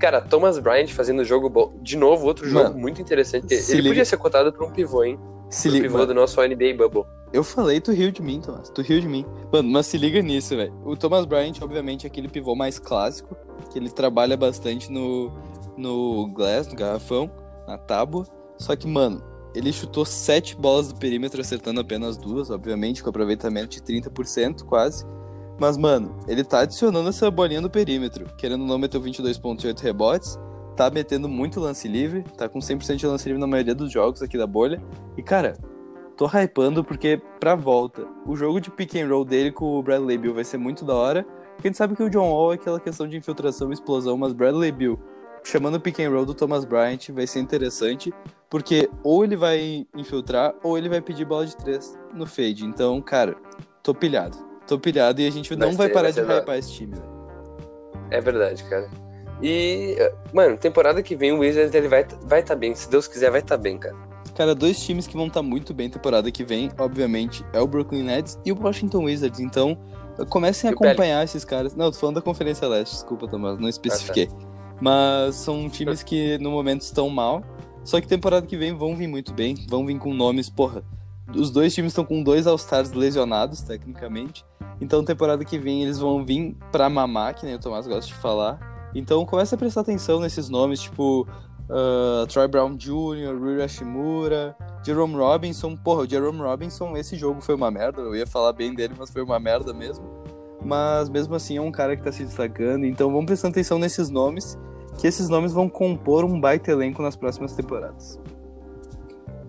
Cara, Thomas Bryant fazendo jogo bom. De novo, outro jogo Mano, muito interessante. Ele liga- podia ser cotado pra um pivô, hein? Se liga. pivô do nosso NBA Bubble. Eu falei, tu riu de mim, Thomas. Tu riu de mim. Mano, mas se liga nisso, velho. O Thomas Bryant, obviamente, é aquele pivô mais clássico, que ele trabalha bastante no, no glass, no garrafão, na tábua. Só que, mano, ele chutou sete bolas do perímetro, acertando apenas duas, obviamente, com aproveitamento de 30%, quase. Mas, mano, ele tá adicionando essa bolinha do perímetro. Querendo não, meteu 22,8 rebotes. Tá metendo muito lance livre. Tá com 100% de lance livre na maioria dos jogos aqui da bolha. E, cara, tô hypando porque, pra volta, o jogo de pick and roll dele com o Bradley Bill vai ser muito da hora. Porque a gente sabe que o John Wall é aquela questão de infiltração e explosão, mas Bradley Bill chamando o pick and roll do Thomas Bryant vai ser interessante. Porque ou ele vai infiltrar ou ele vai pedir bola de três no fade. Então, cara, tô pilhado. Tô pilhado e a gente Vai não vai parar vai de da- hypar esse time, velho. É verdade, cara. E, mano, temporada que vem o Wizards ele vai vai tá bem. Se Deus quiser, vai tá bem, cara. Cara, dois times que vão estar muito bem temporada que vem, obviamente, é o Brooklyn Nets e o Washington Wizards. Então, comecem a acompanhar esses caras. Não, tô falando da Conferência Leste, desculpa, Tomás, não especifiquei. Mas são times que no momento estão mal. Só que temporada que vem vão vir muito bem, vão vir com nomes, porra. Os dois times estão com dois All-Stars lesionados, tecnicamente. Então, temporada que vem eles vão vir pra mamar, que nem o Tomás gosta de falar. Então, comece a prestar atenção nesses nomes, tipo uh, Troy Brown Jr., Rui Hashimura, Jerome Robinson. Porra, o Jerome Robinson, esse jogo foi uma merda. Eu ia falar bem dele, mas foi uma merda mesmo. Mas mesmo assim é um cara que tá se destacando. Então vamos prestar atenção nesses nomes, que esses nomes vão compor um baita elenco nas próximas temporadas.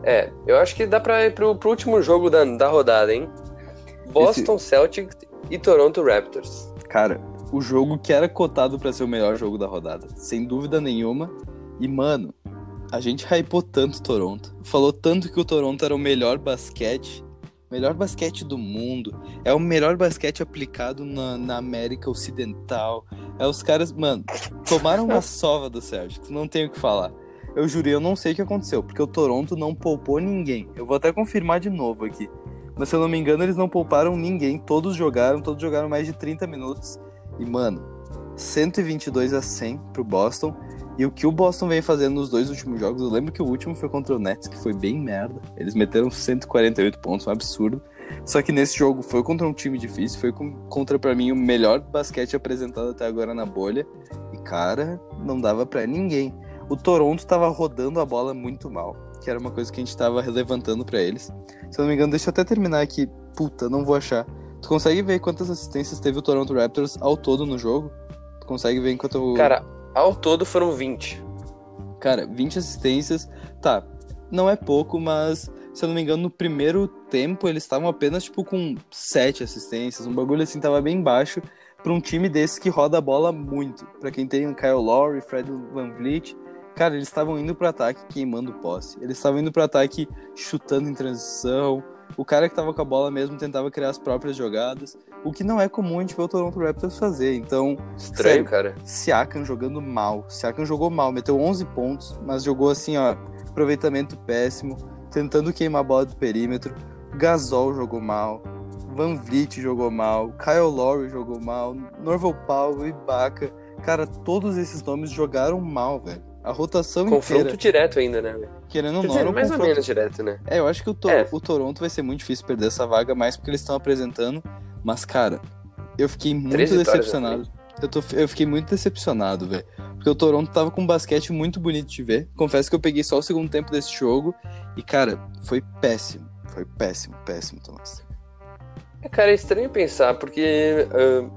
É, eu acho que dá pra ir pro, pro último jogo da, da rodada, hein? Boston Celtics e Toronto Raptors. Cara, o jogo que era cotado pra ser o melhor jogo da rodada, sem dúvida nenhuma. E mano, a gente hypou tanto Toronto, falou tanto que o Toronto era o melhor basquete, melhor basquete do mundo, é o melhor basquete aplicado na, na América Ocidental. É os caras, mano, tomaram uma sova do Celtics, não tenho o que falar. Eu jurei, eu não sei o que aconteceu, porque o Toronto não poupou ninguém. Eu vou até confirmar de novo aqui. Mas se eu não me engano, eles não pouparam ninguém. Todos jogaram, todos jogaram mais de 30 minutos. E, mano, 122 a 100 pro Boston. E o que o Boston vem fazendo nos dois últimos jogos, eu lembro que o último foi contra o Nets, que foi bem merda. Eles meteram 148 pontos, um absurdo. Só que nesse jogo foi contra um time difícil, foi contra, pra mim, o melhor basquete apresentado até agora na bolha. E, cara, não dava pra ninguém. O Toronto tava rodando a bola muito mal, que era uma coisa que a gente tava levantando pra eles. Se eu não me engano, deixa eu até terminar aqui. Puta, não vou achar. Tu consegue ver quantas assistências teve o Toronto Raptors ao todo no jogo? Tu consegue ver enquanto eu... Cara, ao todo foram 20. Cara, 20 assistências, tá, não é pouco, mas se eu não me engano, no primeiro tempo eles estavam apenas tipo com 7 assistências, um bagulho assim tava bem baixo pra um time desse que roda a bola muito. Pra quem tem o Kyle Lowry, Fred VanVleet, cara, eles estavam indo pro ataque queimando posse. Eles estavam indo pro ataque chutando em transição. O cara que tava com a bola mesmo tentava criar as próprias jogadas, o que não é comum a gente ver o Toronto Raptors fazer. Então, Estranho, Sério? cara. Siakam jogando mal. Siakam jogou mal, meteu 11 pontos, mas jogou assim, ó, aproveitamento péssimo, tentando queimar a bola do perímetro. Gasol jogou mal. Van Vliet jogou mal. Kyle Lowry jogou mal. Norval Powell, Ibaka. Cara, todos esses nomes jogaram mal, velho. A rotação Confronto inteira, direto ainda, né? velho? querendo Quer não, dizer, um mais ou menos direto, né? é, eu acho que o, To- É. o Toronto vai ser muito difícil perder essa vaga, mais porque eles estão apresentando. Mas, cara, eu fiquei muito decepcionado. Eu, tô, eu fiquei muito decepcionado, velho. Porque o Toronto tava com um basquete muito bonito de ver. Confesso que eu peguei só o segundo tempo desse jogo. E, cara, foi péssimo. Foi péssimo, péssimo, Thomas. É, cara, é estranho pensar, porque ah,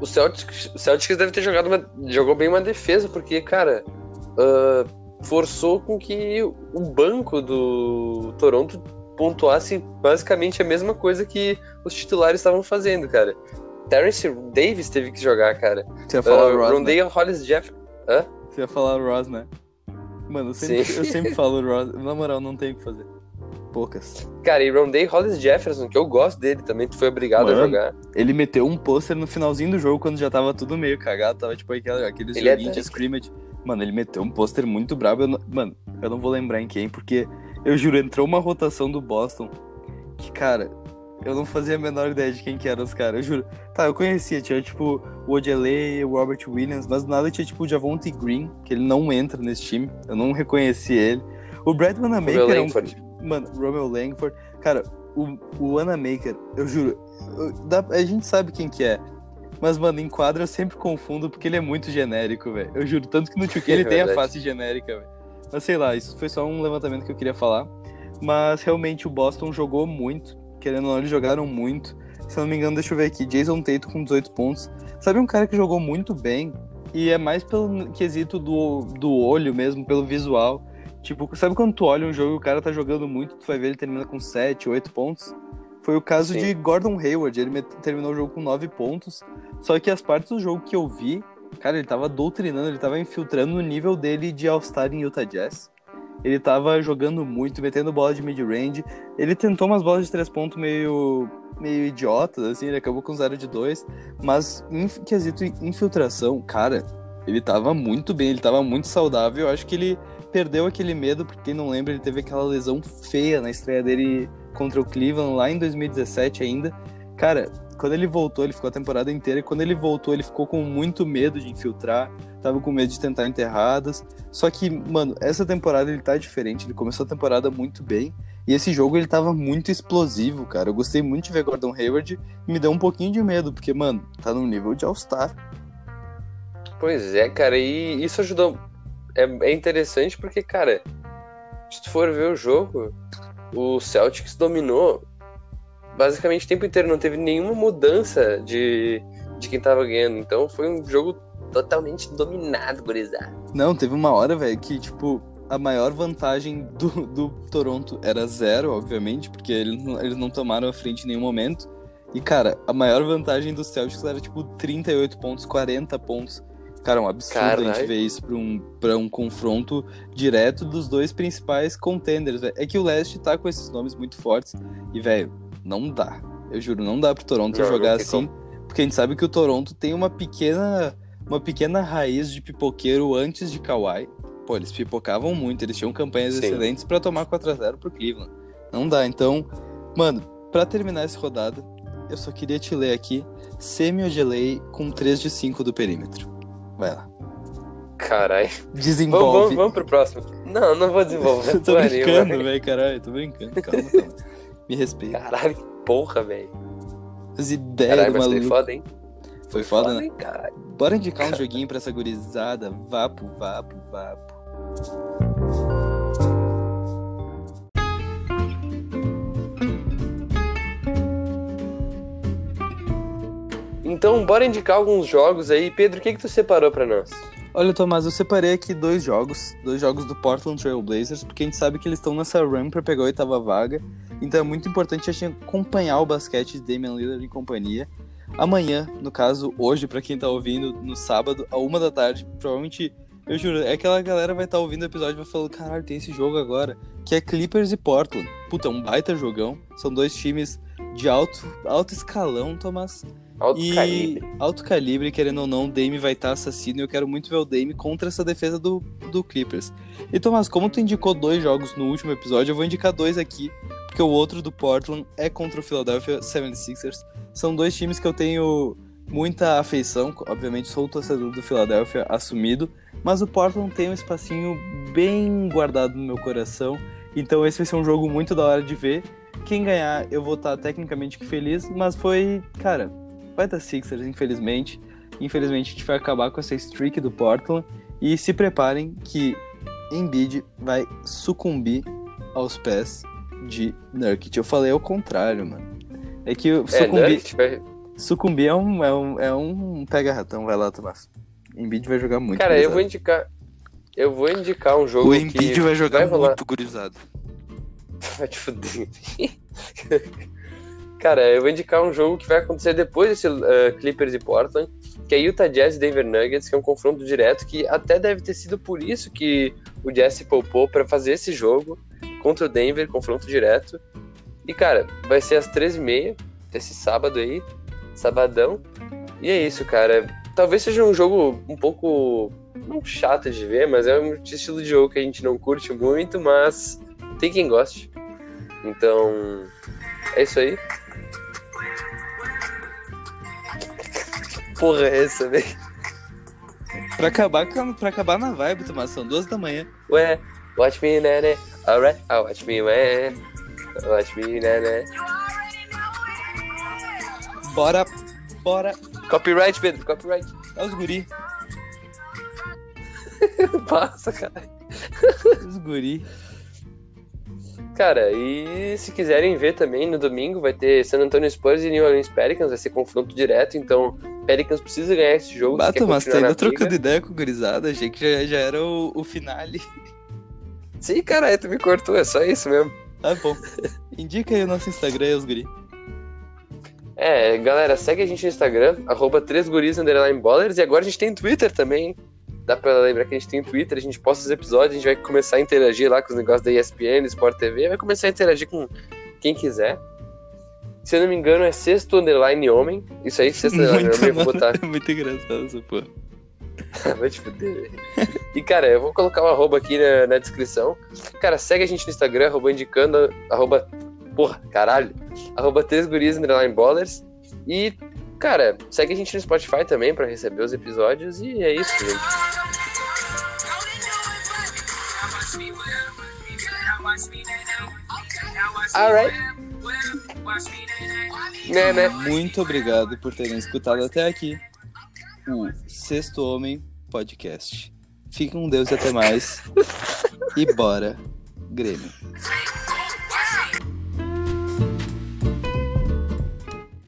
o, Celtics, o Celtics deve ter jogado uma, jogou bem uma defesa, porque, cara, ah, forçou com que o banco do Toronto pontuasse basicamente a mesma coisa que os titulares estavam fazendo, cara. Terrence Davis teve que jogar, cara. Você ia falar Uh, o Ross, né? Rondale Hollis Jeff. Você ia falar o Ross, né? Mano, eu sempre, eu sempre falo o Ross. Na moral, não tem o que fazer. Poucas. Cara, e Rondé Hollis Jefferson, que eu gosto dele também, tu foi obrigado Mano, a jogar. Ele meteu um pôster no finalzinho do jogo, quando já tava tudo meio cagado, tava tipo aquele- aqueles Ele é joguinhos de tanque. scrimmage. Mano, ele meteu um pôster muito brabo. eu não- Mano, eu não vou lembrar em quem, porque eu juro, entrou uma rotação do Boston que, cara, eu não fazia a menor ideia de quem que eram os caras, eu juro. Tá, eu conhecia, tinha tipo o Ojeley, o Robert Williams, mas do nada tinha tipo o Javonte Green, que ele não entra nesse time, eu não reconheci ele. O Brad Wanamaker Romeo é um, Langford. Mano, Romeo Langford. Cara, o, o Wanamaker, eu juro, eu- dá- a gente sabe quem que é. Mas, mano, em quadra eu sempre confundo porque ele é muito genérico, velho. Eu juro, tanto que no 2K ele É tem a face genérica, velho. Mas sei lá, isso foi só um levantamento que eu queria falar. Mas realmente o Boston jogou muito. Querendo ou não, eles jogaram muito. Se eu não me engano, deixa eu ver aqui. Jason Tatum com 18 pontos. Sabe um cara que jogou muito bem? E é mais pelo quesito do, do olho mesmo, pelo visual. Tipo, sabe quando tu olha um jogo e o cara tá jogando muito, tu vai ver ele termina com 7, 8 pontos? Foi o caso Sim. de Gordon Hayward, ele terminou o jogo com 9 pontos. Só que as partes do jogo que eu vi, cara, ele tava doutrinando, ele tava infiltrando no nível dele de All-Star em Utah Jazz. Ele tava jogando muito, metendo bola de mid-range. Ele tentou umas bolas de 3 pontos meio, meio idiotas, assim, ele acabou com 0 de 2. Mas em quesito infiltração, cara, ele tava muito bem, ele tava muito saudável. Eu acho que ele perdeu aquele medo, porque quem não lembra, ele teve aquela lesão feia na estreia dele contra o Cleveland lá em 2017 ainda. Cara, quando ele voltou, ele ficou a temporada inteira, e quando ele voltou, ele ficou com muito medo de infiltrar, tava com medo de tentar enterradas. Só que, mano, essa temporada ele tá diferente, ele começou a temporada muito bem, e esse jogo ele tava muito explosivo, cara. Eu gostei muito de ver Gordon Hayward, me deu um pouquinho de medo, porque, mano, tá no nível de All-Star. Pois é, cara, e isso ajudou. É, é interessante porque, cara, se tu for ver o jogo, o Celtics dominou basicamente o tempo inteiro, não teve nenhuma mudança de, de quem tava ganhando. Então foi um jogo totalmente dominado, gurizada. Não, teve uma hora, velho, que, tipo, a maior vantagem do, do Toronto era zero, obviamente, porque eles, eles não tomaram a frente em nenhum momento. E, cara, a maior vantagem dos Celtics era, tipo, 38 pontos, 40 pontos. Cara, é um absurdo a gente ver isso pra um, pra um confronto direto dos dois principais contenders, velho. É que o Leste tá com esses nomes muito fortes. E, velho, não dá. Eu juro, não dá pro Toronto Não, jogar assim. Porque a gente sabe que o Toronto tem uma pequena uma pequena raiz de pipoqueiro antes de Kawhi. Pô, eles pipocavam muito, eles tinham campanhas Sim. excelentes pra tomar 4x0 pro Cleveland. Não dá, então, mano, pra terminar essa rodada, eu só queria te ler aqui Semi Ogelei com 3 de 5 do perímetro. Vai lá. Caralho. Vamos, Desenvolve. vamos, vamos pro próximo. Não, não vou desenvolver. tô brincando, velho, caralho, tô brincando. Calma, calma. Me respeita. Caralho, que porra, velho. As ideias Caralho, do mas foi maluco. foda, hein? Foi foda, né? hein, caralho. Bora indicar um joguinho pra essa gurizada. Vapo, vapo, vapo. Então, bora indicar alguns jogos aí. Pedro, o que que tu separou pra nós? Olha, Tomás, eu separei aqui dois jogos, dois jogos do Portland Trail Blazers, porque a gente sabe que eles estão nessa run pra pegar a oitava vaga, então é muito importante a gente acompanhar o basquete de Damian Lillard e companhia. Amanhã, no caso, hoje, pra quem tá ouvindo, no sábado, a uma da tarde, provavelmente, eu juro, é aquela galera vai estar ouvindo o episódio e vai falar, caralho, tem esse jogo agora, que é Clippers e Portland. Puta, é um baita jogão, são dois times de alto, alto escalão, Tomás, Alto e calibre. alto calibre, querendo ou não, o Dame vai estar assassino e eu quero muito ver o Dame contra essa defesa do, do Clippers. E Tomás, como tu indicou dois jogos no último episódio, eu vou indicar dois aqui, porque o outro do Portland é contra o Philadelphia 76ers. São dois times que eu tenho muita afeição, obviamente sou o torcedor do Philadelphia assumido, mas o Portland tem um espacinho bem guardado no meu coração, então esse vai ser um jogo muito da hora de ver. Quem ganhar, eu vou estar tecnicamente que feliz, mas foi, cara, vai dar Sixers, infelizmente. Infelizmente a gente vai acabar com essa streak do Portland. E se preparem que Embiid vai sucumbir aos pés de Nurkic. Eu falei ao contrário, mano. É que o É, sucumbir, vai... sucumbir é um, é um, é um pega-ratão. Vai lá, Tomás. Embiid vai jogar muito. Cara, eu vou indicar... Eu vou indicar um jogo O que Embiid vai jogar vai muito gurizado. Vai te fuder. Cara, eu vou indicar um jogo que vai acontecer depois desse uh, Clippers e Portland, que é Utah Jazz e Denver Nuggets, que é um confronto direto que até deve ter sido por isso que o Jazz se poupou para fazer esse jogo contra o Denver, confronto direto. E, cara, vai ser às 13h30, desse sábado aí, sabadão. E é isso, cara. Talvez seja um jogo um pouco, não chato de ver, mas é um estilo de jogo que a gente não curte muito, mas tem quem goste. Então, é isso aí. Porra, é essa, velho? Pra acabar, pra acabar na vibe, Tomás, são duas da manhã. Ué, watch me, né, né? Alright, ah, watch me, ué. Watch me, né, né? Bora, bora. Copyright, Pedro, copyright. É os guri, Passa, cara. os guri. Cara, e se quiserem ver também, no domingo vai ter San Antonio Spurs e New Orleans Pelicans, vai ser confronto direto, então Pelicans precisa ganhar esse jogo. quer Tomás, tá ainda trocando ideia com o gurizada, achei que já, já era o, o finale. Sim, caralho, tu me cortou, é só isso mesmo. Tá bom. Indica aí o nosso Instagram e os guri. É, galera, segue a gente no Instagram, arroba 3guris underline ballers, e agora a gente tem Twitter também. Dá pra lembrar que a gente tem Twitter, a gente posta os episódios, a gente vai começar a interagir lá com os negócios da ESPN, Sport TV, vai começar a interagir com quem quiser. Se eu não me engano, é sexto underline homem. Isso aí, sexto underline Muito, homem, eu vou botar. é muito engraçado essa porra. Vai te fuder. E, cara, eu vou colocar o arroba aqui na, na descrição. Cara, segue a gente no Instagram, arroba indicando, arroba, porra, caralho, arroba 3guris underline ballers. E, cara, segue a gente no Spotify também pra receber os episódios. E é isso, gente. Alright. Né, né? Muito obrigado por terem escutado até aqui o Sexto Homem Podcast. Fiquem com Deus e até mais. E bora, Grêmio.